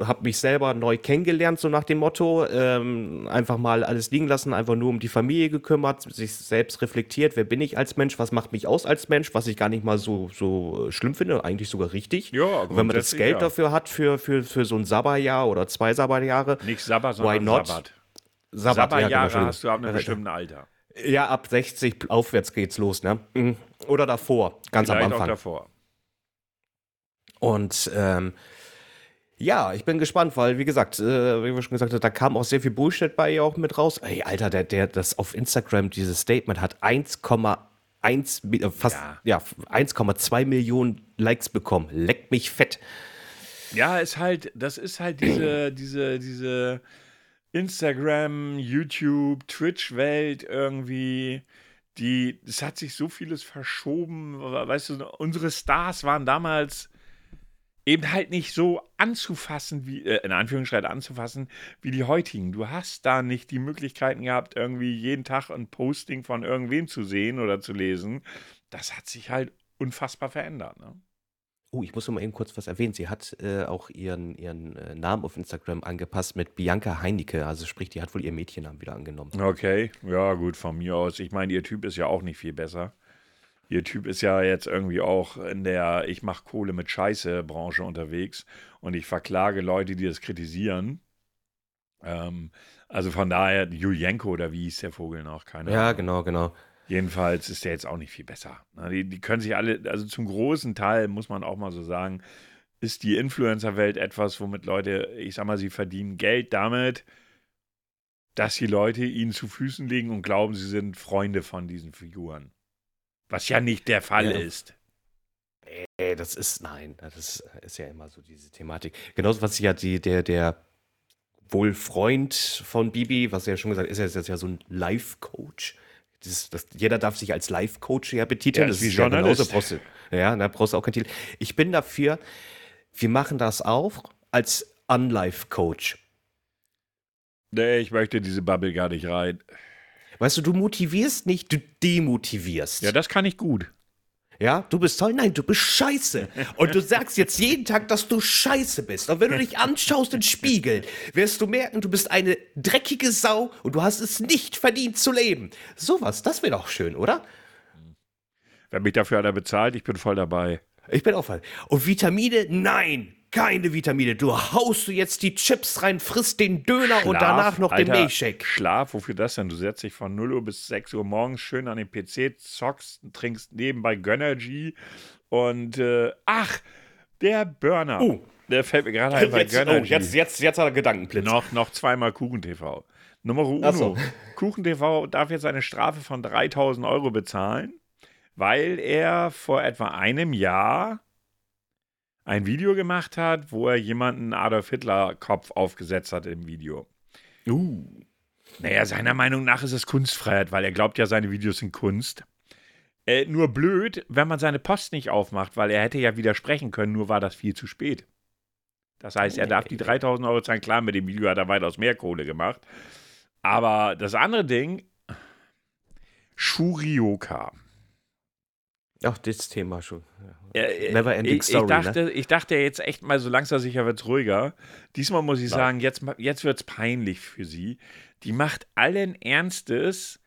Speaker 1: hab mich selber neu kennengelernt, so nach dem Motto. Ähm, einfach mal alles liegen lassen, einfach nur um die Familie gekümmert, sich selbst reflektiert, wer bin ich als Mensch, was macht mich aus als Mensch, was ich gar nicht mal so, so äh, schlimm finde, eigentlich sogar richtig.
Speaker 2: Ja,
Speaker 1: Und wenn man das Geld
Speaker 2: ja.
Speaker 1: dafür hat, für, für, für so ein Sabberjahr oder zwei Sabberjahre,
Speaker 2: Nicht Sabber,
Speaker 1: Why
Speaker 2: sondern
Speaker 1: not?
Speaker 2: Sabbat.
Speaker 1: Sabbat, ja, genau,
Speaker 2: Sabberjahre
Speaker 1: Entschuldigung.
Speaker 2: hast du ab einem bestimmten Alter.
Speaker 1: Ja, ab 60 aufwärts geht's los, ne? Mhm. Oder davor, ganz
Speaker 2: Vielleicht
Speaker 1: am
Speaker 2: auch
Speaker 1: Anfang.
Speaker 2: davor.
Speaker 1: Und ähm, ja, ich bin gespannt, weil, wie gesagt, äh, wie wir schon gesagt haben, da kam auch sehr viel Bullshit bei ihr auch mit raus. Ey, Alter, der, der das auf Instagram, dieses Statement hat 1,1, Mi- äh, fast,
Speaker 2: Ja.
Speaker 1: ja, 1,2 Millionen Likes bekommen. Leckt mich fett.
Speaker 2: Ja, ist halt, das ist halt diese, diese, diese Instagram, YouTube, Twitch-Welt irgendwie. Die, es hat sich so vieles verschoben. Weißt du, unsere Stars waren damals eben halt nicht so anzufassen, wie, äh, in Anführungsstrichen anzufassen, wie die heutigen. Du hast da nicht die Möglichkeiten gehabt, irgendwie jeden Tag ein Posting von irgendwem zu sehen oder zu lesen. Das hat sich halt unfassbar verändert. Ne?
Speaker 1: Oh, ich muss noch mal eben kurz was erwähnen. Sie hat äh, auch ihren, ihren äh, Namen auf Instagram angepasst mit Bianca Heinecke. Also sprich, die hat wohl ihr Mädchennamen wieder angenommen.
Speaker 2: Okay, ja, gut, von mir aus. Ich meine, ihr Typ ist ja auch nicht viel besser. Ihr Typ ist ja jetzt irgendwie auch in der Ich mach Kohle mit Scheiße Branche unterwegs und ich verklage Leute, die das kritisieren. Ähm, also von daher, Julienko oder wie hieß der Vogel noch? Keine
Speaker 1: Ja,
Speaker 2: Ahnung.
Speaker 1: genau, genau.
Speaker 2: Jedenfalls ist der jetzt auch nicht viel besser. Die, die können sich alle, also zum großen Teil, muss man auch mal so sagen, ist die Influencer-Welt etwas, womit Leute, ich sag mal, sie verdienen Geld damit, dass die Leute ihnen zu Füßen legen und glauben, sie sind Freunde von diesen Figuren. Was ja nicht der Fall
Speaker 1: Ja.
Speaker 2: ist.
Speaker 1: Ey, das ist, nein, das ist ja immer so diese Thematik. Genauso was ja die, der, der wohl Freund von Bibi, was er ja schon gesagt hat, ist ja, ist ja so ein Life-Coach. Das, das, jeder darf sich als Life-Coach ja betiteln.
Speaker 2: Ja,
Speaker 1: das
Speaker 2: ist wie
Speaker 1: ja
Speaker 2: Journalist.
Speaker 1: genauso, ja, da brauchst du auch keinen Titel. Ich bin dafür, wir machen das auch als Unlife-Coach.
Speaker 2: Nee, ich möchte diese Bubble gar nicht rein.
Speaker 1: Weißt du, du motivierst nicht, du demotivierst.
Speaker 2: Ja, das kann ich gut.
Speaker 1: Ja, du bist toll. Nein, du bist scheiße. Und du sagst jetzt jeden Tag, dass du scheiße bist. Und wenn du dich anschaust in den Spiegel, wirst du merken, du bist eine dreckige Sau und du hast es nicht verdient zu leben. Sowas, das wäre doch schön, oder?
Speaker 2: Wenn mich dafür einer bezahlt, ich bin voll dabei.
Speaker 1: Ich bin auch voll. Und Vitamine? Nein, keine Vitamine. Du haust du jetzt die Chips rein, frisst den Döner und
Speaker 2: Schlaf,
Speaker 1: danach noch den
Speaker 2: Alter,
Speaker 1: Milchshake.
Speaker 2: Schlaf, wofür das denn? Du setzt dich von 0 Uhr bis 6 Uhr morgens schön an den PC, zockst, trinkst nebenbei Gönnergy und äh, ach, der Burner.
Speaker 1: Oh.
Speaker 2: Der fällt mir gerade ein bei
Speaker 1: Jetzt, oh,
Speaker 2: Gönnergy.
Speaker 1: jetzt, jetzt, jetzt hat er Gedankenblitz.
Speaker 2: noch, noch zweimal KuchenTV. Nummer uno.
Speaker 1: So.
Speaker 2: KuchenTV darf jetzt eine Strafe von 3000 Euro bezahlen, weil er vor etwa einem Jahr ein Video gemacht hat, wo er jemanden Adolf Hitler Kopf aufgesetzt hat im Video.
Speaker 1: Uh.
Speaker 2: Naja, seiner Meinung nach ist es Kunstfreiheit, weil er glaubt ja, seine Videos sind Kunst. Äh, nur blöd, wenn man seine Post nicht aufmacht, weil er hätte ja widersprechen können, nur war das viel zu spät. Das heißt, er darf die 3000 Euro zahlen. Klar, mit dem Video hat er weitaus mehr Kohle gemacht. Aber das andere Ding, Shurioka.
Speaker 1: Ach, das Thema schon.
Speaker 2: Never ending ich, story, ich, dachte, ne? ich dachte jetzt echt mal, so langsam sicher wird es ruhiger. Diesmal muss ich ja. sagen, jetzt, jetzt wird es peinlich für sie. Die macht allen Ernstes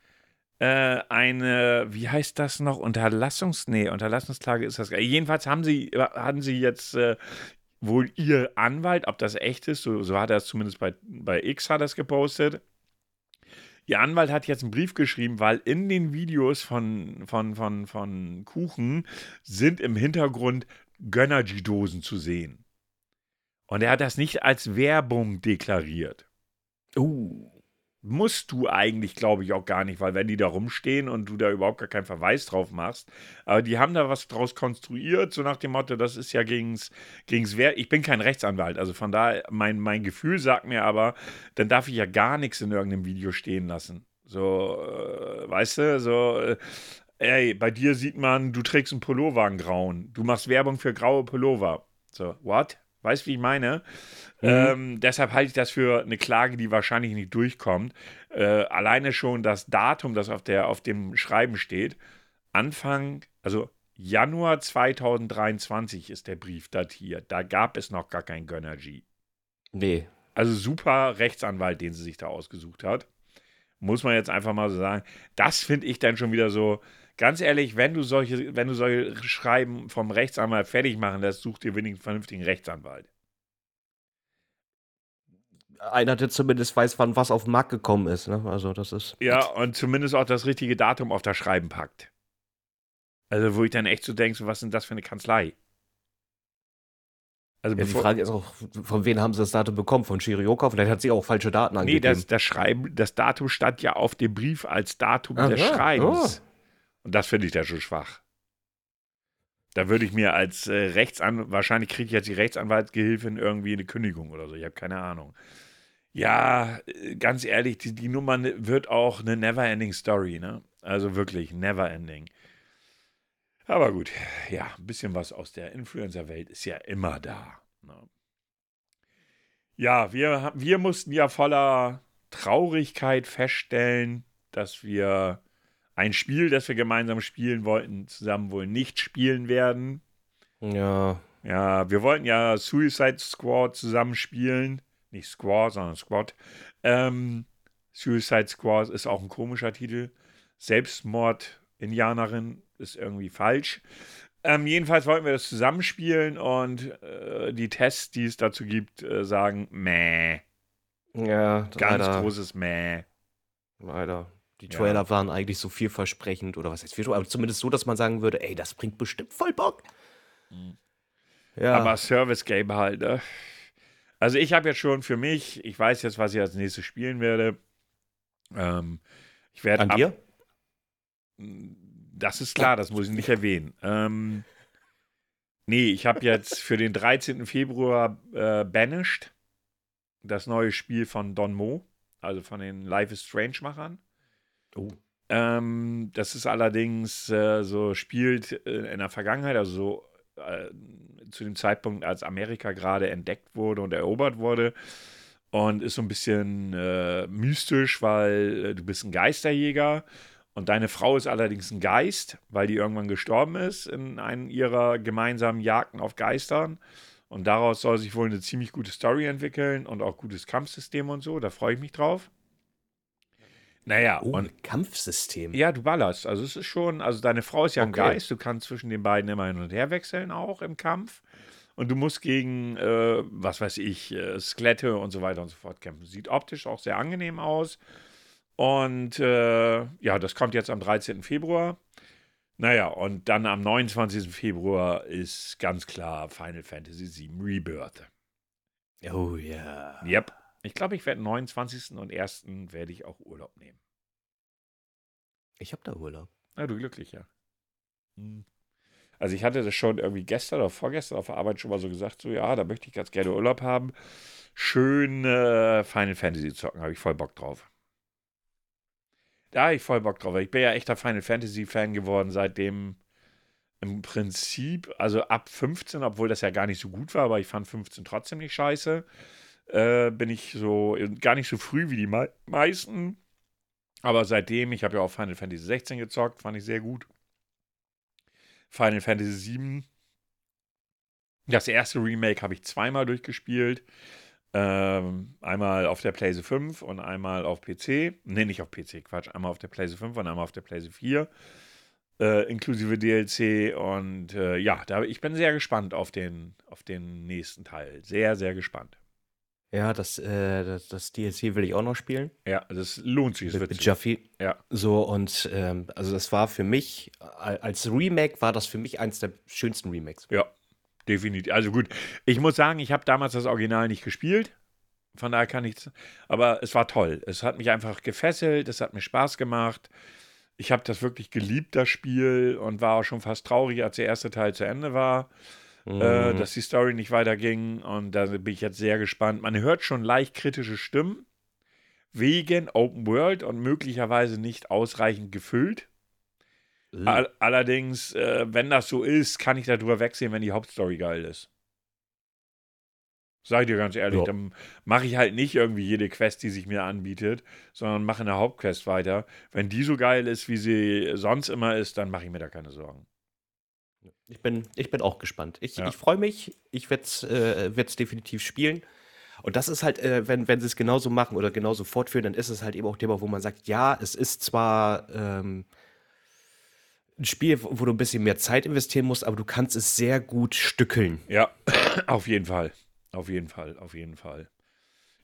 Speaker 2: äh, eine, wie heißt das noch? Unterlassungs, nee, Unterlassungsklage ist das. Jedenfalls haben sie, hatten sie jetzt äh, wohl ihr Anwalt, ob das echt ist, so, so hat er es zumindest bei, bei X hat er es gepostet. Ihr Anwalt hat jetzt einen Brief geschrieben, weil in den Videos von, von, von, von Kuchen sind im Hintergrund Gönnergy-Dosen zu sehen. Und er hat das nicht als Werbung deklariert.
Speaker 1: Uh
Speaker 2: musst du eigentlich, glaube ich, auch gar nicht, weil wenn die da rumstehen und du da überhaupt gar keinen Verweis drauf machst, aber die haben da was draus konstruiert, so nach dem Motto, das ist ja gegens, gegens Wert. Ich bin kein Rechtsanwalt, also von daher, mein, mein Gefühl sagt mir aber, dann darf ich ja gar nichts in irgendeinem Video stehen lassen. So, äh, weißt du, so, äh, ey, bei dir sieht man, du trägst einen Pullover, einen grauen. Du machst Werbung für graue Pullover. So, what? Weißt du, wie ich meine? Mhm. Ähm, deshalb halte ich das für eine Klage, die wahrscheinlich nicht durchkommt. Äh, alleine schon das Datum, das auf, der, auf dem Schreiben steht, Anfang, also Januar 2023 ist der Brief datiert. Da gab es noch gar kein Gönnergy.
Speaker 1: Nee.
Speaker 2: Also super Rechtsanwalt, den sie sich da ausgesucht hat. Muss man jetzt einfach mal so sagen. Das finde ich dann schon wieder so, ganz ehrlich, wenn du solche, wenn du solche Schreiben vom Rechtsanwalt fertig machen lässt, such dir wenigstens einen vernünftigen Rechtsanwalt
Speaker 1: einer, der zumindest weiß, wann was auf den Markt gekommen ist. Ne? Also das ist.
Speaker 2: Ja, und zumindest auch das richtige Datum auf das Schreiben packt. Also, wo ich dann echt so denke, so, was ist das für eine Kanzlei?
Speaker 1: Also ja, die Frage ist auch, von wem haben sie das Datum bekommen? Von Shirioka? Vielleicht hat sie auch falsche Daten angegeben.
Speaker 2: Nee, das, das, Schreiben, das Datum stand ja auf dem Brief als Datum Aha, des Schreibens. Oh. Und das finde ich da schon schwach. Da würde ich mir als äh, Rechtsanwalt, wahrscheinlich kriege ich jetzt die Rechtsanwaltsgehilfin irgendwie eine Kündigung oder so. Ich habe keine Ahnung. Ja, äh, ganz ehrlich, die, die Nummer ne, wird auch eine Never-Ending Story, ne? Also wirklich Never-Ending. Aber gut, ja, ein bisschen was aus der Influencer-Welt ist ja immer da. Ne? Ja, wir, wir mussten ja voller Traurigkeit feststellen, dass wir ein Spiel, das wir gemeinsam spielen wollten, zusammen wohl nicht spielen werden.
Speaker 1: Ja.
Speaker 2: Ja, wir wollten ja Suicide Squad zusammen spielen nicht Squaw, sondern Squad. Ähm, Suicide Squad ist auch ein komischer Titel. Selbstmord-Indianerin ist irgendwie falsch. Ähm, jedenfalls wollten wir das zusammenspielen und äh, die Tests, die es dazu gibt, äh, sagen Mäh.
Speaker 1: Ja,
Speaker 2: ganz leider. großes Mäh.
Speaker 1: Leider. Die Trailer ja. waren eigentlich so vielversprechend oder was heißt viel, aber zumindest so, dass man sagen würde, ey, das bringt bestimmt voll Bock.
Speaker 2: Mhm. Ja. Aber Service Game halt, ne? Also ich habe jetzt schon für mich, ich weiß jetzt, was ich als nächstes spielen werde. Ähm, ich werde
Speaker 1: An dir?
Speaker 2: Das ist klar, das muss ich nicht erwähnen. Ähm, nee, ich habe jetzt für den 13. Februar äh, Banished, das neue Spiel von Don Mo, also von den Life is Strange-Machern.
Speaker 1: Oh.
Speaker 2: Ähm, das ist allerdings äh, so, spielt in der Vergangenheit, also so äh, zu dem Zeitpunkt, als Amerika gerade entdeckt wurde und erobert wurde. Und ist so ein bisschen äh, mystisch, weil äh, du bist ein Geisterjäger und deine Frau ist allerdings ein Geist, weil die irgendwann gestorben ist in einem ihrer gemeinsamen Jagden auf Geistern. Und daraus soll sich wohl eine ziemlich gute Story entwickeln und auch gutes Kampfsystem und so. Da freue ich mich drauf. Naja,
Speaker 1: oh, und Kampfsystem.
Speaker 2: Ja, du ballerst. Also es ist schon, also deine Frau ist ja ein Geist, du kannst zwischen den beiden immer hin und her wechseln, auch im Kampf. Und du musst gegen, äh, was weiß ich, äh, Skelette und so weiter und so fort kämpfen. Sieht optisch auch sehr angenehm aus. Und äh, ja, das kommt jetzt am 13. Februar. Naja, und dann am 29. Februar ist ganz klar Final Fantasy VII Rebirth.
Speaker 1: Oh ja.
Speaker 2: Yeah. Yep. Ich glaube, ich werde 29. und 1. werde ich auch Urlaub nehmen.
Speaker 1: Ich habe da Urlaub.
Speaker 2: Na, du glücklicher. Hm. Also ich hatte das schon irgendwie gestern oder vorgestern auf der Arbeit schon mal so gesagt, so ja, da möchte ich ganz gerne Urlaub haben. Schön äh, Final Fantasy zocken, habe ich voll Bock drauf. Da habe ich voll Bock drauf. Ich bin ja echter Final Fantasy Fan geworden, seitdem im Prinzip, also ab 15, obwohl das ja gar nicht so gut war, aber ich fand 15 trotzdem nicht scheiße, äh, bin ich so gar nicht so früh wie die me meisten. Aber seitdem, ich habe ja auch Final Fantasy 16 gezockt, fand ich sehr gut. Final Fantasy 7. Das erste Remake habe ich zweimal durchgespielt. Ähm, einmal auf der PlayStation 5 und einmal auf PC. Ne, nicht auf PC, Quatsch. Einmal auf der PlayStation 5 und einmal auf der PlayStation 4. Äh, inklusive DLC. Und äh, ja, da, ich bin sehr gespannt auf den, auf den nächsten Teil. Sehr, sehr gespannt.
Speaker 1: Ja, das, äh, das, das DLC will ich auch noch spielen.
Speaker 2: Ja, das lohnt sich.
Speaker 1: Mit, mit Jaffi.
Speaker 2: Ja.
Speaker 1: So, und ähm, also das war für mich, als Remake war das für mich eins der schönsten Remakes.
Speaker 2: Ja, definitiv. Also gut, ich muss sagen, ich habe damals das Original nicht gespielt. Von daher kann ich Aber es war toll. Es hat mich einfach gefesselt, es hat mir Spaß gemacht. Ich habe das wirklich geliebt, das Spiel, und war auch schon fast traurig, als der erste Teil zu Ende war. Äh, mhm. Äh, dass die Story nicht weiterging. Und da bin ich jetzt sehr gespannt. Man hört schon leicht kritische Stimmen wegen Open World und möglicherweise nicht ausreichend gefüllt. All allerdings, äh, wenn das so ist, kann ich darüber wegsehen, wenn die Hauptstory geil ist. Sag ich dir ganz ehrlich, ja. dann mache ich halt nicht irgendwie jede Quest, die sich mir anbietet, sondern mache eine Hauptquest weiter. Wenn die so geil ist, wie sie sonst immer ist, dann mache ich mir da keine Sorgen.
Speaker 1: Ich bin, ich bin auch gespannt. Ich, ja. ich freue mich. Ich werde es äh, definitiv spielen. Und das ist halt, äh, wenn, wenn sie es genauso machen oder genauso fortführen, dann ist es halt eben auch Thema, wo man sagt, ja, es ist zwar ähm, ein Spiel, wo du ein bisschen mehr Zeit investieren musst, aber du kannst es sehr gut stückeln.
Speaker 2: Ja, <coughs> auf jeden Fall. Auf jeden Fall, auf jeden Fall.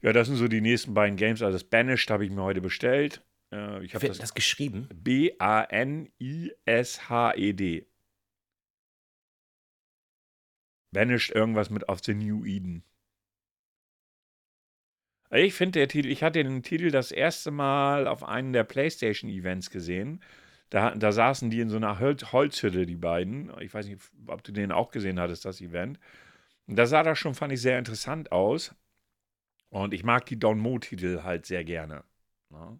Speaker 2: Ja, das sind so die nächsten beiden Games. Also das Banished habe ich mir heute bestellt.
Speaker 1: Äh, ich habe das, das geschrieben.
Speaker 2: B-A-N-I-S-H-E-D. Banished irgendwas mit auf the New Eden. Ich finde der Titel, ich hatte den Titel das erste Mal auf einem der PlayStation-Events gesehen. Da, da saßen die in so einer Holzhütte, die beiden. Ich weiß nicht, ob du den auch gesehen hattest, das Event. Und da sah das schon, fand ich, sehr interessant aus. Und ich mag die Don Mo-Titel halt sehr gerne. Ja.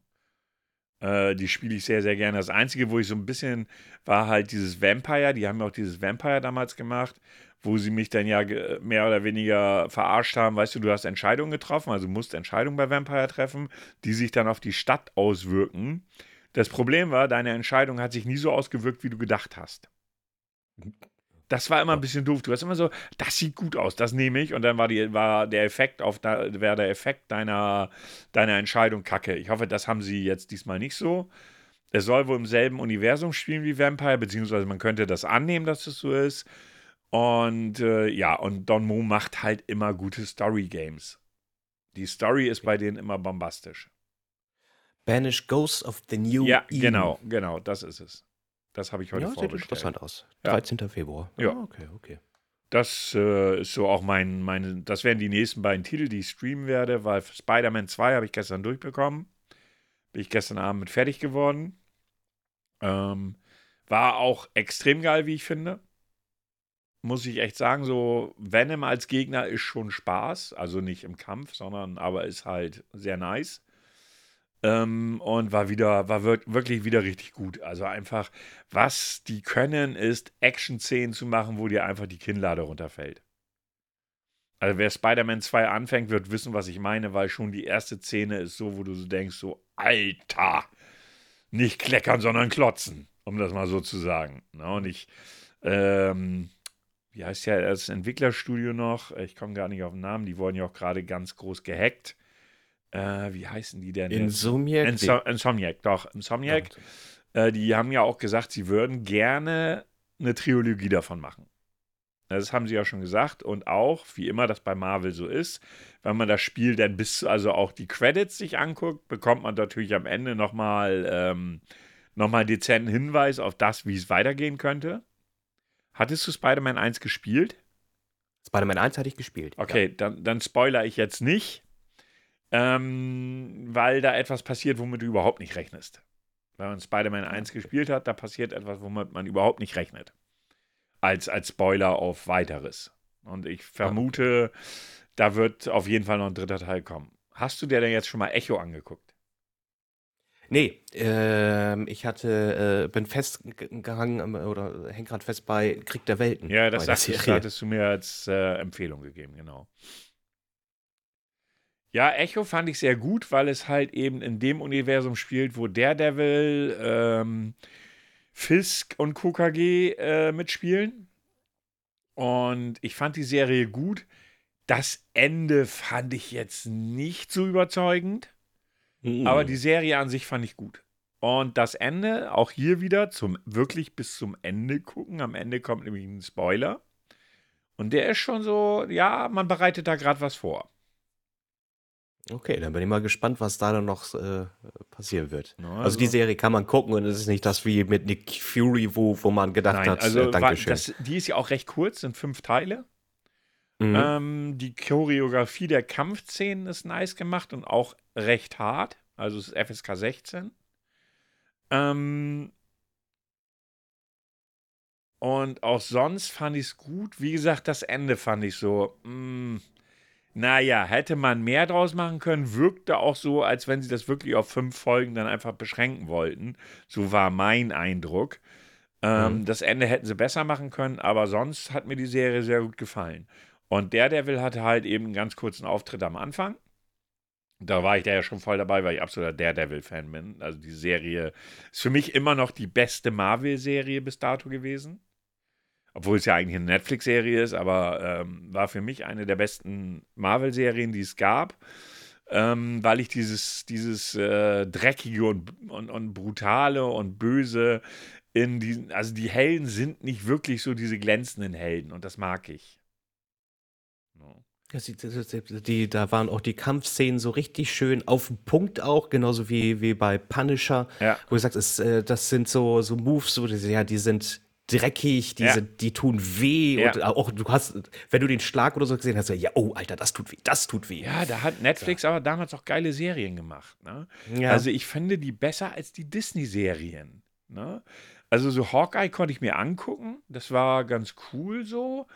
Speaker 2: Äh, die spiele ich sehr, sehr gerne. Das Einzige, wo ich so ein bisschen war halt dieses Vampire. Die haben ja auch dieses Vampire damals gemacht, wo sie mich dann ja mehr oder weniger verarscht haben. Weißt du, du hast Entscheidungen getroffen, also musst Entscheidungen bei Vampire treffen, die sich dann auf die Stadt auswirken. Das Problem war, deine Entscheidung hat sich nie so ausgewirkt, wie du gedacht hast. Das war immer ein bisschen doof. Du hast immer so, das sieht gut aus, das nehme ich. Und dann war, die, war der Effekt auf war der Effekt deiner, deiner Entscheidung kacke. Ich hoffe, das haben sie jetzt diesmal nicht so. Es soll wohl im selben Universum spielen wie Vampire, beziehungsweise man könnte das annehmen, dass es so ist. Und äh, ja, und Don Mo macht halt immer gute Story-Games. Die Story ist bei denen immer bombastisch.
Speaker 1: Banish Ghosts of the New
Speaker 2: Ja, Eden. genau, genau, das ist es. Das habe ich heute ja,
Speaker 1: vorbestellt. Sieht interessant aus. 13. Ja. Februar.
Speaker 2: Ja. Ah, okay, okay. Das äh, ist so auch mein, meine, das wären die nächsten beiden Titel, die ich streamen werde, weil Spider-Man 2 habe ich gestern durchbekommen. Bin ich gestern Abend mit fertig geworden. Ähm, war auch extrem geil, wie ich finde. Muss ich echt sagen, so Venom als Gegner ist schon Spaß. Also nicht im Kampf, sondern aber ist halt sehr nice. Ähm, und war wieder, war wirklich wieder richtig gut. Also einfach, was die können, ist Action-Szenen zu machen, wo dir einfach die Kinnlade runterfällt. Also wer Spider-Man 2 anfängt, wird wissen, was ich meine, weil schon die erste Szene ist so, wo du so denkst, so, Alter, nicht kleckern, sondern klotzen, um das mal so zu sagen. Ne? Und ich, ähm, wie heißt ja das Entwicklerstudio noch? Ich komme gar nicht auf den Namen, die wurden ja auch gerade ganz groß gehackt äh, wie heißen die denn?
Speaker 1: Insomniac?
Speaker 2: Inso Insomniac, doch, Insomniac. Äh, die haben ja auch gesagt, sie würden gerne eine Trilogie davon machen. Das haben sie ja schon gesagt. Und auch, wie immer das bei Marvel so ist, wenn man das Spiel dann bis, also auch die Credits sich anguckt, bekommt man natürlich am Ende nochmal ähm, noch einen dezenten Hinweis auf das, wie es weitergehen könnte. Hattest du Spider-Man 1 gespielt?
Speaker 1: Spider-Man 1 hatte ich gespielt.
Speaker 2: Okay, ja. dann, dann spoiler ich jetzt nicht ähm, weil da etwas passiert, womit du überhaupt nicht rechnest. Wenn man Spider-Man 1 gespielt hat, da passiert etwas, womit man überhaupt nicht rechnet. Als, als Spoiler auf weiteres. Und ich vermute, da wird auf jeden Fall noch ein dritter Teil kommen. Hast du dir denn jetzt schon mal Echo angeguckt?
Speaker 1: Nee, ähm, ich hatte, äh, bin festgehangen am- oder häng gerade fest bei Krieg der Welten.
Speaker 2: Ja, das
Speaker 1: Serie.
Speaker 2: hattest du mir als äh, Empfehlung gegeben, genau. Ja, Echo fand ich sehr gut, weil es halt eben in dem Universum spielt, wo Daredevil, ähm, Fisk und KKG äh, mitspielen. Und ich fand die Serie gut. Das Ende fand ich jetzt nicht so überzeugend.
Speaker 1: Mhm.
Speaker 2: Aber die Serie an sich fand ich gut. Und das Ende, auch hier wieder, zum wirklich bis zum Ende gucken. Am Ende kommt nämlich ein Spoiler. Und der ist schon so, ja, man bereitet da gerade was vor.
Speaker 1: Okay, dann bin ich mal gespannt, was da dann noch äh, passieren wird.
Speaker 2: Ne,
Speaker 1: Also die Serie kann man gucken und es ist nicht das wie mit Nick Fury, wo, wo man gedacht
Speaker 2: Nein,
Speaker 1: hat,
Speaker 2: also
Speaker 1: äh,
Speaker 2: war,
Speaker 1: Dankeschön.
Speaker 2: das, die ist ja auch recht kurz, sind fünf Teile.
Speaker 1: Mhm.
Speaker 2: Ähm, die Choreografie der Kampfszenen ist nice gemacht und auch recht hart. Also es ist FSK 16. Ähm, und auch sonst fand ich es gut. Wie gesagt, das Ende fand ich so. mm, Mh, naja, hätte man mehr draus machen können, wirkte auch so, als wenn sie das wirklich auf fünf Folgen dann einfach beschränken wollten. So war mein Eindruck. Ähm,
Speaker 1: Mhm.
Speaker 2: Das Ende hätten sie besser machen können, aber sonst hat mir die Serie sehr gut gefallen. Und Daredevil hatte halt eben einen ganz kurzen Auftritt am Anfang. Da war ich da ja schon voll dabei, weil ich absoluter Daredevil-Fan bin. Also die Serie ist für mich immer noch die beste Marvel-Serie bis dato gewesen. Obwohl es ja eigentlich eine Netflix-Serie ist, aber ähm, war für mich eine der besten Marvel-Serien, die es gab. Ähm, weil ich dieses, dieses äh, Dreckige und, und, und Brutale und Böse in diesen, also die Helden sind nicht wirklich so diese glänzenden Helden und das mag ich. No.
Speaker 1: Die, da waren auch die Kampfszenen so richtig schön auf den Punkt auch, genauso wie, wie bei Punisher,
Speaker 2: Ja.
Speaker 1: wo du sagst, es, äh, das sind so, so Moves, so, die, ja, die sind dreckig, die,
Speaker 2: Ja.
Speaker 1: die tun weh
Speaker 2: Ja.
Speaker 1: und auch du hast, wenn du den Schlag oder so gesehen hast, ja, oh, Alter, das tut weh, das tut weh.
Speaker 2: Ja, da hat Netflix aber damals auch geile Serien gemacht. Ne?
Speaker 1: Ja.
Speaker 2: Also ich finde die besser als die Disney-Serien. Ne? Also so Hawkeye konnte ich mir angucken, das war ganz cool so.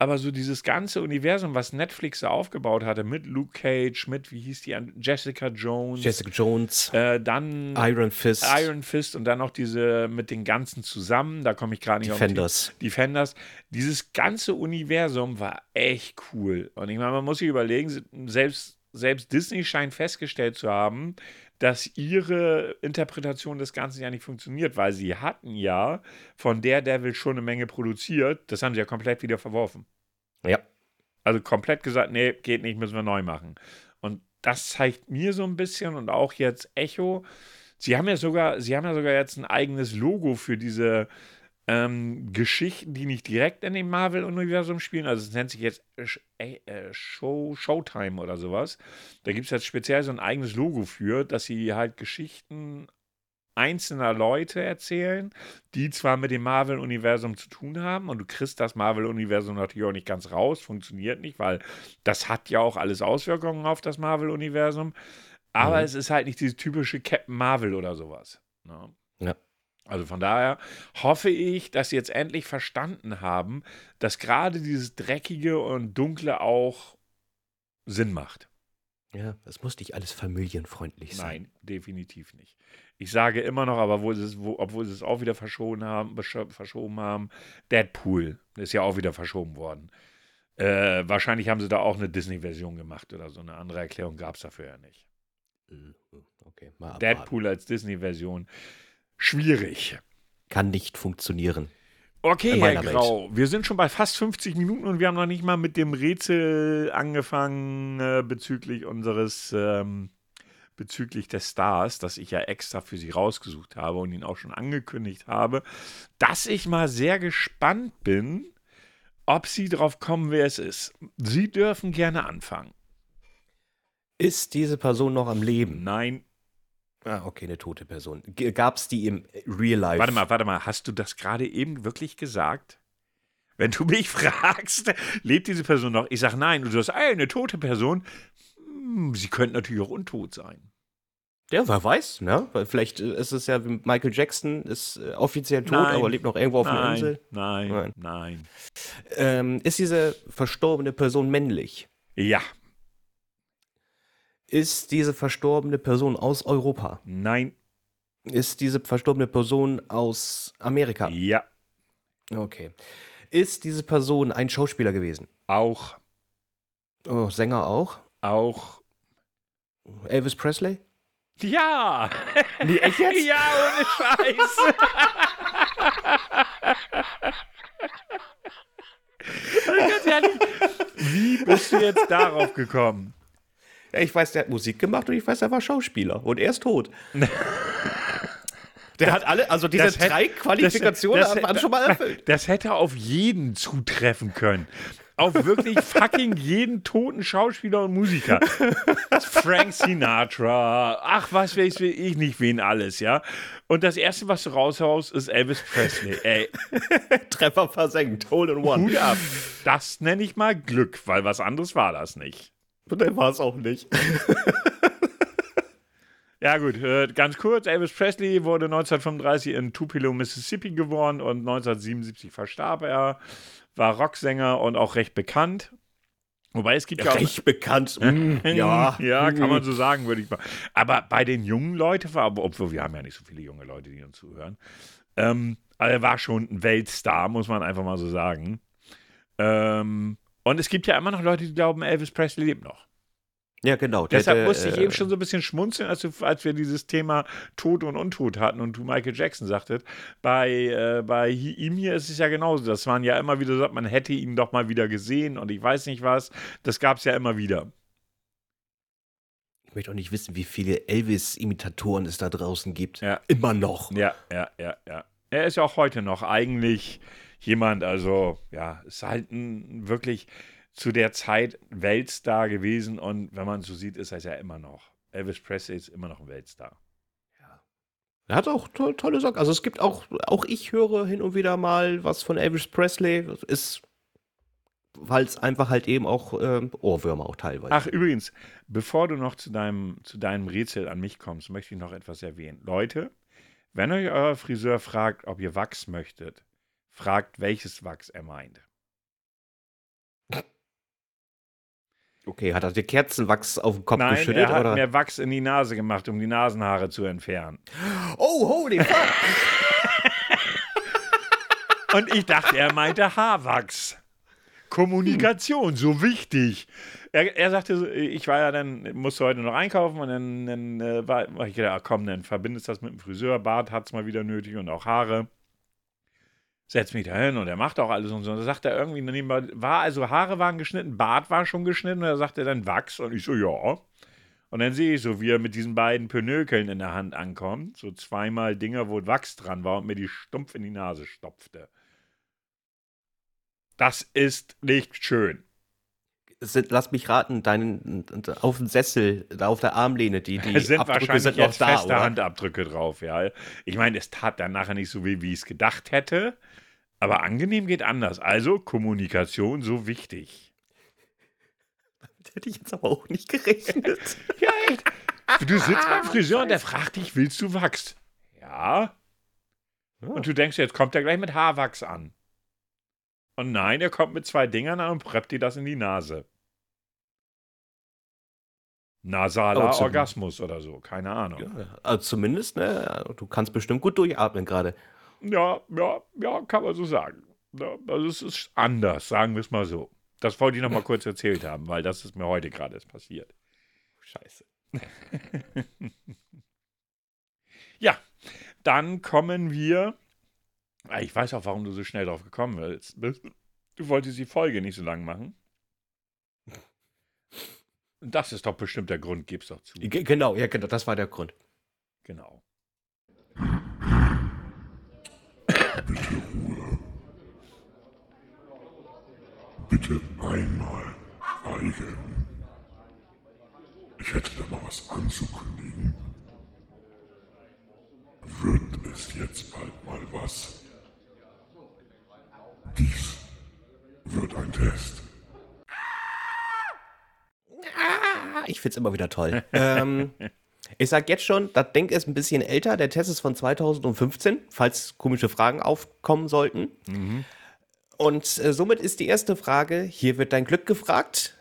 Speaker 2: Aber so dieses ganze Universum, was Netflix da aufgebaut hatte, mit Luke Cage, mit, wie hieß die, Jessica Jones,
Speaker 1: Jessica Jones,
Speaker 2: äh, dann
Speaker 1: Iron Fist,
Speaker 2: Iron Fist und dann noch diese mit den ganzen zusammen, da komme ich gerade nicht
Speaker 1: Defenders.
Speaker 2: auf die Defenders. Dieses ganze Universum war echt cool. Und ich meine, man muss sich überlegen, selbst, selbst Disney scheint festgestellt zu haben, dass ihre Interpretation des Ganzen ja nicht funktioniert, weil sie hatten ja von Daredevil schon eine Menge produziert. Das haben sie ja komplett wieder verworfen.
Speaker 1: Ja.
Speaker 2: Also komplett gesagt, nee, geht nicht, müssen wir neu machen. Und das zeigt mir so ein bisschen und auch jetzt Echo. Sie haben ja sogar, sie haben ja sogar jetzt ein eigenes Logo für diese ähm, Geschichten, die nicht direkt in dem Marvel-Universum spielen. Also es nennt sich jetzt äh, äh, äh, Show, Showtime oder sowas. Da gibt es jetzt speziell so ein eigenes Logo für, dass sie halt Geschichten einzelner Leute erzählen, die zwar mit dem Marvel-Universum zu tun haben und du kriegst das Marvel-Universum natürlich auch nicht ganz raus, funktioniert nicht, weil das hat ja auch alles Auswirkungen auf das Marvel-Universum, aber
Speaker 1: Mhm.
Speaker 2: es ist halt nicht dieses typische Captain Marvel oder sowas. Ne? Also von daher hoffe ich, dass sie jetzt endlich verstanden haben, dass gerade dieses Dreckige und Dunkle auch Sinn macht.
Speaker 1: Ja, es muss nicht alles familienfreundlich sein.
Speaker 2: Nein, definitiv nicht. Ich sage immer noch, aber wo es, wo, obwohl sie es auch wieder verschoben haben, verschoben haben, Deadpool ist ja auch wieder verschoben worden. Äh, wahrscheinlich haben sie da auch eine Disney-Version gemacht oder so. Eine andere Erklärung gab es dafür ja nicht.
Speaker 1: Mhm, Okay, mal abwarten.
Speaker 2: Deadpool als Disney-Version. Schwierig.
Speaker 1: Kann nicht funktionieren.
Speaker 2: Okay, Herr
Speaker 1: meiner Welt.
Speaker 2: Grau, wir sind schon bei fast 50 Minuten und wir haben noch nicht mal mit dem Rätsel angefangen äh, bezüglich unseres, ähm, bezüglich des Stars, das ich ja extra für Sie rausgesucht habe und ihn auch schon angekündigt habe, dass ich mal sehr gespannt bin, ob Sie drauf kommen, wer es ist. Sie dürfen gerne anfangen.
Speaker 1: Ist diese Person noch am Leben?
Speaker 2: Nein,
Speaker 1: Ah, okay, eine tote Person. Gab es die im Real Life?
Speaker 2: warte mal, warte mal, hast du das gerade eben wirklich gesagt? Wenn du mich <laughs> fragst, lebt diese Person noch? Ich sage nein. Und du sagst, ey, eine tote Person. Hm, sie könnte natürlich auch untot sein.
Speaker 1: Ja, wer weiß, ne? Weil Vielleicht äh, ist es ja wie Michael Jackson, ist äh, offiziell tot,
Speaker 2: Nein.
Speaker 1: aber lebt noch irgendwo auf einer Insel.
Speaker 2: nein,
Speaker 1: Nein.
Speaker 2: nein,
Speaker 1: Ähm, ist diese verstorbene Person männlich?
Speaker 2: Ja,
Speaker 1: Ist diese verstorbene Person aus Europa?
Speaker 2: nein,
Speaker 1: Ist diese verstorbene Person aus Amerika?
Speaker 2: Ja,
Speaker 1: Okay. Ist diese Person ein Schauspieler gewesen?
Speaker 2: auch,
Speaker 1: Oh, Sänger auch?
Speaker 2: auch.
Speaker 1: Elvis Presley?
Speaker 2: Ja! <laughs>
Speaker 1: Nee, echt jetzt?
Speaker 2: Ja, ohne Scheiß. <laughs> Ganz ehrlich, wie bist du jetzt darauf gekommen?
Speaker 1: Ich weiß, der hat Musik gemacht und ich weiß, er war Schauspieler. Und er ist tot. <laughs> der hat alle, also diese
Speaker 2: Das hätte-
Speaker 1: drei Qualifikationen
Speaker 2: das-
Speaker 1: hat man schon mal erfüllt. <laughs>
Speaker 2: Das hätte auf jeden zutreffen können. Auf wirklich <laughs> fucking jeden toten Schauspieler und Musiker. Frank Sinatra, ach, was weiß ich nicht, wen alles, ja. Und das Erste, was du raushaust, ist Elvis Presley. Ey,
Speaker 1: Treffer versenkt. Hole in one.
Speaker 2: Hut ab. Das nenne ich mal Glück, weil was anderes war das nicht.
Speaker 1: Und der war es auch nicht. <laughs>
Speaker 2: Ja, gut, äh, ganz kurz. Elvis Presley wurde 1935 in Tupelo, Mississippi geboren und 1977 verstarb er. War Rocksänger und auch recht bekannt. Wobei es gibt ja, auch.
Speaker 1: Recht bekannt. <laughs> Mm, ja.
Speaker 2: ja, kann man so sagen, würde ich mal. Aber bei den jungen Leuten war, obwohl wir haben ja nicht so viele junge Leute, die uns zuhören. Ähm, aber er war schon ein Weltstar, muss man einfach mal so sagen. Ähm, und es gibt ja immer noch Leute, die glauben, Elvis Presley lebt noch.
Speaker 1: Ja, genau. Der
Speaker 2: Deshalb
Speaker 1: hätte,
Speaker 2: musste ich
Speaker 1: äh,
Speaker 2: eben schon so ein bisschen schmunzeln, als, du, als wir dieses Thema Tod und Untod hatten und du Michael Jackson sagtest. Bei, äh, bei ihm hier ist es ja genauso. Das waren ja immer wieder so, man hätte ihn doch mal wieder gesehen und ich weiß nicht was. Das gab es ja immer wieder.
Speaker 1: Ich möchte auch nicht wissen, wie viele Elvis-Imitatoren es da draußen gibt.
Speaker 2: Ja.
Speaker 1: Immer noch.
Speaker 2: Ja, ja, ja, ja. Er ist ja auch heute noch eigentlich jemand, also ja, ist halt ein wirklich zu der Zeit Weltstar gewesen und wenn man so sieht, ist er es ja immer noch. Elvis Presley ist immer noch ein Weltstar.
Speaker 1: Er hat auch to tolle Sachen. Also es gibt auch, auch ich höre hin und wieder mal was von Elvis Presley. Das ist, weil es einfach halt eben auch ähm, Ohrwürmer auch teilweise.
Speaker 2: Ach, übrigens, bevor du noch zu deinem, zu deinem Rätsel an mich kommst, möchte ich noch etwas erwähnen. Leute, wenn euch euer Friseur fragt, ob ihr Wachs möchtet, fragt, welches Wachs er meint.
Speaker 1: Okay, hat er dir Kerzenwachs auf den Kopf
Speaker 2: Nein,
Speaker 1: geschüttet?
Speaker 2: er hat
Speaker 1: oder?
Speaker 2: mir Wachs in die Nase gemacht, um die Nasenhaare zu entfernen.
Speaker 1: Oh, holy fuck! <laughs>
Speaker 2: Und ich dachte, er meinte Haarwachs. Kommunikation, so wichtig. Er, er sagte, ich war ja dann, musste heute noch einkaufen und dann, dann äh, war, ich gedacht, komm, dann verbindest das mit dem Friseur. Bart hat es mal wieder nötig und auch Haare. Setz mich da hin und er macht auch alles und so. Und da sagt er irgendwie, nebenbei, war also Haare waren geschnitten, Bart war schon geschnitten und er sagte dann Wachs und ich so, ja. Und dann sehe ich so, wie er mit diesen beiden Pönökeln in der Hand ankommt. So zweimal Dinger, wo Wachs dran war und mir die stumpf in die Nase stopfte. Das ist nicht schön.
Speaker 1: Sind, lass mich raten, deinen, auf dem Sessel, da auf der Armlehne, die, <laughs> die
Speaker 2: sind
Speaker 1: Abdrücke
Speaker 2: wahrscheinlich
Speaker 1: sind noch da,
Speaker 2: feste
Speaker 1: oder?
Speaker 2: Handabdrücke drauf, ja. Ich meine, es tat dann nachher nicht so weh, wie ich es gedacht hätte. Aber angenehm geht anders. Also Kommunikation so wichtig.
Speaker 1: Das hätte ich jetzt aber auch nicht gerechnet. <laughs>
Speaker 2: Ja, echt. Du sitzt beim Friseur und der fragt dich, willst du Wachs? Ja. Und du denkst, jetzt kommt er gleich mit Haarwachs an. Und nein, er kommt mit zwei Dingern an und preppt dir das in die Nase. Nasaler Orgasmus oder so, keine Ahnung.
Speaker 1: Ja, also zumindest, ne, du kannst bestimmt gut durchatmen gerade.
Speaker 2: Ja, ja, ja, kann man so sagen. Ja, also es ist anders, sagen wir es mal so. Das wollte ich noch mal kurz erzählt haben, weil das ist mir heute gerade erst passiert.
Speaker 1: Scheiße. <laughs>
Speaker 2: Ja, dann kommen wir. Ah, Ich weiß auch, warum du so schnell drauf gekommen bist. Du wolltest die Folge nicht so lang machen. Das ist doch bestimmt der Grund, gib's doch zu.
Speaker 1: G genau, ja, genau, das war der Grund.
Speaker 2: Genau.
Speaker 3: Bitte einmal schweigen. Ich hätte da mal was anzukündigen. Wird es jetzt bald mal was? Dies wird ein Test.
Speaker 1: Ich find's immer wieder toll. ähm, <laughs> ich sag jetzt schon, das Denk ist ein bisschen älter. Der Test ist von 2015, falls komische Fragen aufkommen sollten. Und äh, somit ist die erste Frage: Hier wird dein Glück gefragt.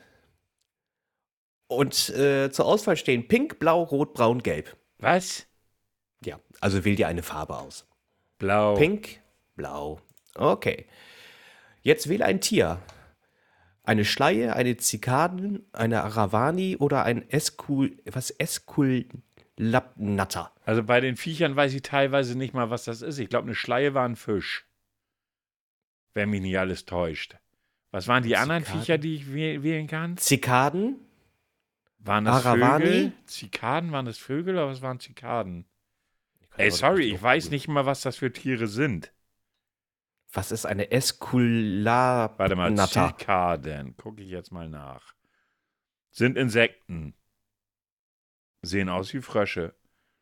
Speaker 1: Und äh, zur Auswahl stehen Pink, Blau, Rot, Braun, Gelb.
Speaker 2: Was?
Speaker 1: Ja, also wähl dir eine Farbe aus.
Speaker 2: Blau.
Speaker 1: Pink, blau. Okay. Jetzt wähle ein Tier. Eine Schleie, eine Zikaden, eine Aravani oder ein Eskul, was Eskulapnatter.
Speaker 2: Also bei den Viechern weiß ich teilweise nicht mal, was das ist. Ich glaube, eine Schleie war ein Fisch. Wenn mich nicht alles täuscht. Was waren die anderen
Speaker 1: Zikaden?
Speaker 2: Viecher, die ich wäh- wählen kann?
Speaker 1: Zikaden,
Speaker 2: Waren das
Speaker 1: Aravani?
Speaker 2: Vögel? Zikaden? Waren das Vögel oder was waren Zikaden? Ey, sorry, ich weiß nicht mal, was das für Tiere sind.
Speaker 1: Was ist eine Eskulapnatter?
Speaker 2: Warte mal, Zikaden. Gucke ich jetzt mal nach. Sind Insekten. Sehen aus wie Frösche.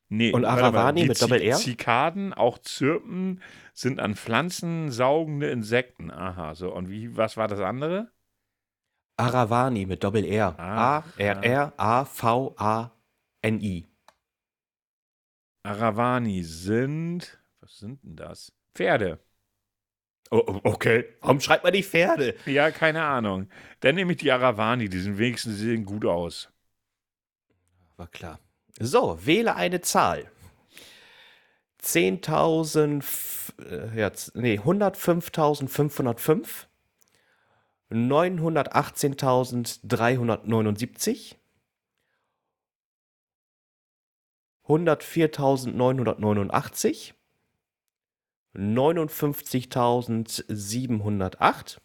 Speaker 2: Nee,
Speaker 1: Und Aravani mit
Speaker 2: Zi-
Speaker 1: Doppel-R?
Speaker 2: Zikaden, auch Zirpen, sind an Pflanzen saugende Insekten. Aha, so. Und wie, was war das andere?
Speaker 1: Aravani mit Doppel R.
Speaker 2: Ah,
Speaker 1: A-R-R-A-V-A-N-I.
Speaker 2: Aravani sind. Was sind denn das? Pferde.
Speaker 1: Oh, oh, okay. Warum schreibt man die Pferde?
Speaker 2: Ja, keine Ahnung. Dann nehme ich die Aravani, die sind wenigstens sehen gut aus.
Speaker 1: War klar. So, wähle eine Zahl. 10.000, f- äh, ja, nee, 105.505, 918.379, 104.989, 59.708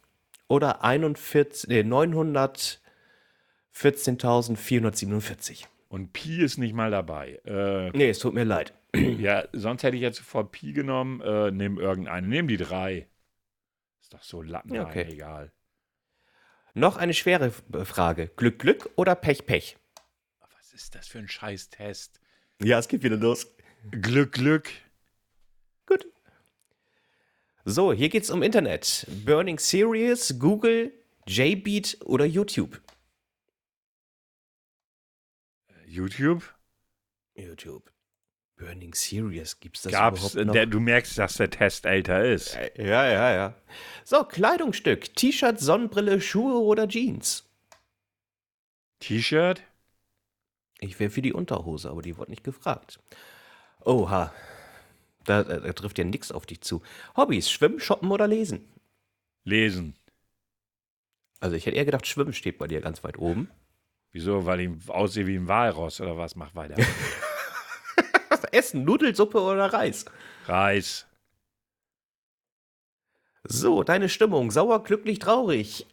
Speaker 1: oder 41, nee, 914.447.
Speaker 2: Und Pi ist nicht mal dabei. Äh,
Speaker 1: Nee, es tut mir leid.
Speaker 2: ja, sonst hätte ich jetzt sofort Pi genommen. Äh, nimm irgendeine. Nimm die drei. Ist doch so Latten,
Speaker 1: Ja, okay.
Speaker 2: egal.
Speaker 1: Noch eine schwere F- Frage. Glück, Glück oder Pech, Pech?
Speaker 2: Was ist das für ein scheiß Test?
Speaker 1: Ja, es geht wieder los.
Speaker 2: Glück, Glück.
Speaker 1: Gut. So, hier geht's um Internet. Burning Series, Google, JBeat oder YouTube?
Speaker 2: YouTube?
Speaker 1: YouTube. Burning Series, gibt's das
Speaker 2: Gab's,
Speaker 1: überhaupt noch?
Speaker 2: der, du merkst, dass der Test älter ist.
Speaker 1: Äh, ja, ja, ja. So, Kleidungsstück. T-Shirt, Sonnenbrille, Schuhe oder Jeans?
Speaker 2: T-Shirt?
Speaker 1: Ich wäre für die Unterhose, aber die wurde nicht gefragt. Oha. Da, da, trifft ja nichts auf dich zu. Hobbys, Schwimmen, Shoppen oder Lesen?
Speaker 2: Lesen.
Speaker 1: Also ich hätte eher gedacht, Schwimmen steht bei dir ganz weit oben.
Speaker 2: Wieso? Weil ich aussehe wie ein Walross oder was? Mach weiter. <laughs>
Speaker 1: Essen, Nudelsuppe oder Reis?
Speaker 2: Reis.
Speaker 1: So, deine Stimmung. Sauer, glücklich, traurig.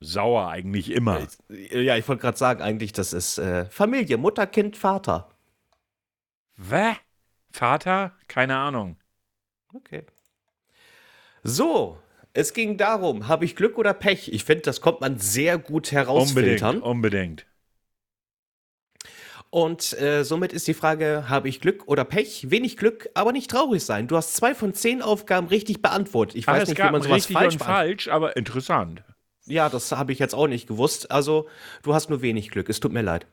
Speaker 2: Sauer eigentlich immer.
Speaker 1: Ja, ich wollte gerade sagen, eigentlich, das ist äh, Familie, Mutter, Kind, Vater.
Speaker 2: Wä? Vater? Keine Ahnung.
Speaker 1: Okay. So, es ging darum, habe ich Glück oder Pech? Ich finde, das kommt man sehr gut herausfiltern.
Speaker 2: Unbedingt. Unbedingt.
Speaker 1: Und äh, somit ist die Frage, habe ich Glück oder Pech? Wenig Glück, aber nicht traurig sein. Du hast zwei von zehn Aufgaben richtig beantwortet. Ich weiß
Speaker 2: es
Speaker 1: nicht, wie man sowas
Speaker 2: richtig
Speaker 1: falsch
Speaker 2: falsch, aber interessant.
Speaker 1: Ja, das habe ich jetzt auch nicht gewusst. Also, du hast nur wenig Glück. Es tut mir leid.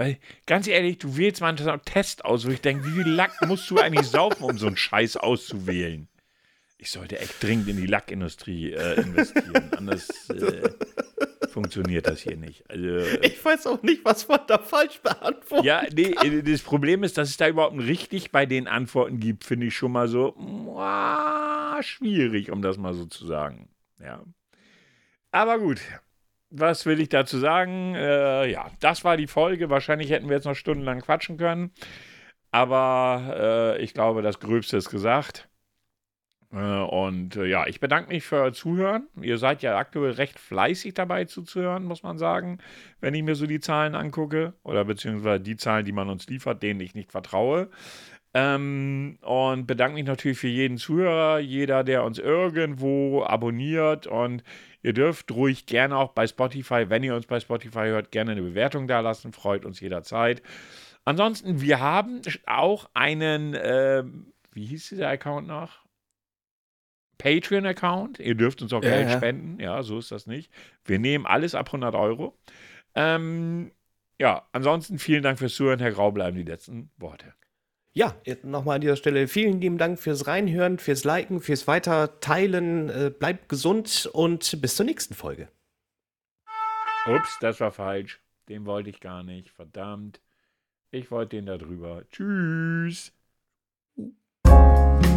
Speaker 2: Weil, ganz ehrlich, du wählst mal einen Test aus, wo ich denke, wie viel Lack musst du eigentlich saufen, um so einen Scheiß auszuwählen? Ich sollte echt dringend in die Lackindustrie äh, investieren. Anders äh, funktioniert das hier nicht. Also,
Speaker 1: Ich weiß auch nicht, was man da falsch beantwortet.
Speaker 2: ja, nee, äh, das Problem ist, dass es da überhaupt ein richtig bei den Antworten gibt, finde ich schon mal so muah, schwierig, um das mal so zu sagen. Ja. Aber gut. Was will ich dazu sagen? Äh, ja, das war die Folge. Wahrscheinlich hätten wir jetzt noch stundenlang quatschen können. Aber äh, ich glaube, das Gröbste ist gesagt. Äh, und äh, ja, ich bedanke mich für euer Zuhören. Ihr seid ja aktuell recht fleißig dabei zuzuhören, muss man sagen, wenn ich mir so die Zahlen angucke. Oder beziehungsweise die Zahlen, die man uns liefert, denen ich nicht vertraue. Ähm, und bedanke mich natürlich für jeden Zuhörer, jeder, der uns irgendwo abonniert. Und ihr dürft ruhig gerne auch bei Spotify, wenn ihr uns bei Spotify hört, gerne eine Bewertung da lassen. Freut uns jederzeit. Ansonsten, wir haben auch einen, ähm, wie hieß dieser Account noch? Patreon-Account. Ihr dürft uns auch
Speaker 1: Ja,
Speaker 2: Geld
Speaker 1: ja.
Speaker 2: spenden. Ja, so ist das nicht. Wir nehmen alles ab 100 Euro. Ähm, ja, ansonsten vielen Dank fürs Zuhören. Herr Grau, bleiben die letzten Worte.
Speaker 1: Ja, nochmal an dieser Stelle vielen lieben Dank fürs Reinhören, fürs Liken, fürs Weiterteilen. Äh, bleibt gesund und bis zur nächsten Folge.
Speaker 2: Ups, das war falsch. Den wollte ich gar nicht. Verdammt. Ich wollte den da drüber. Tschüss. Musik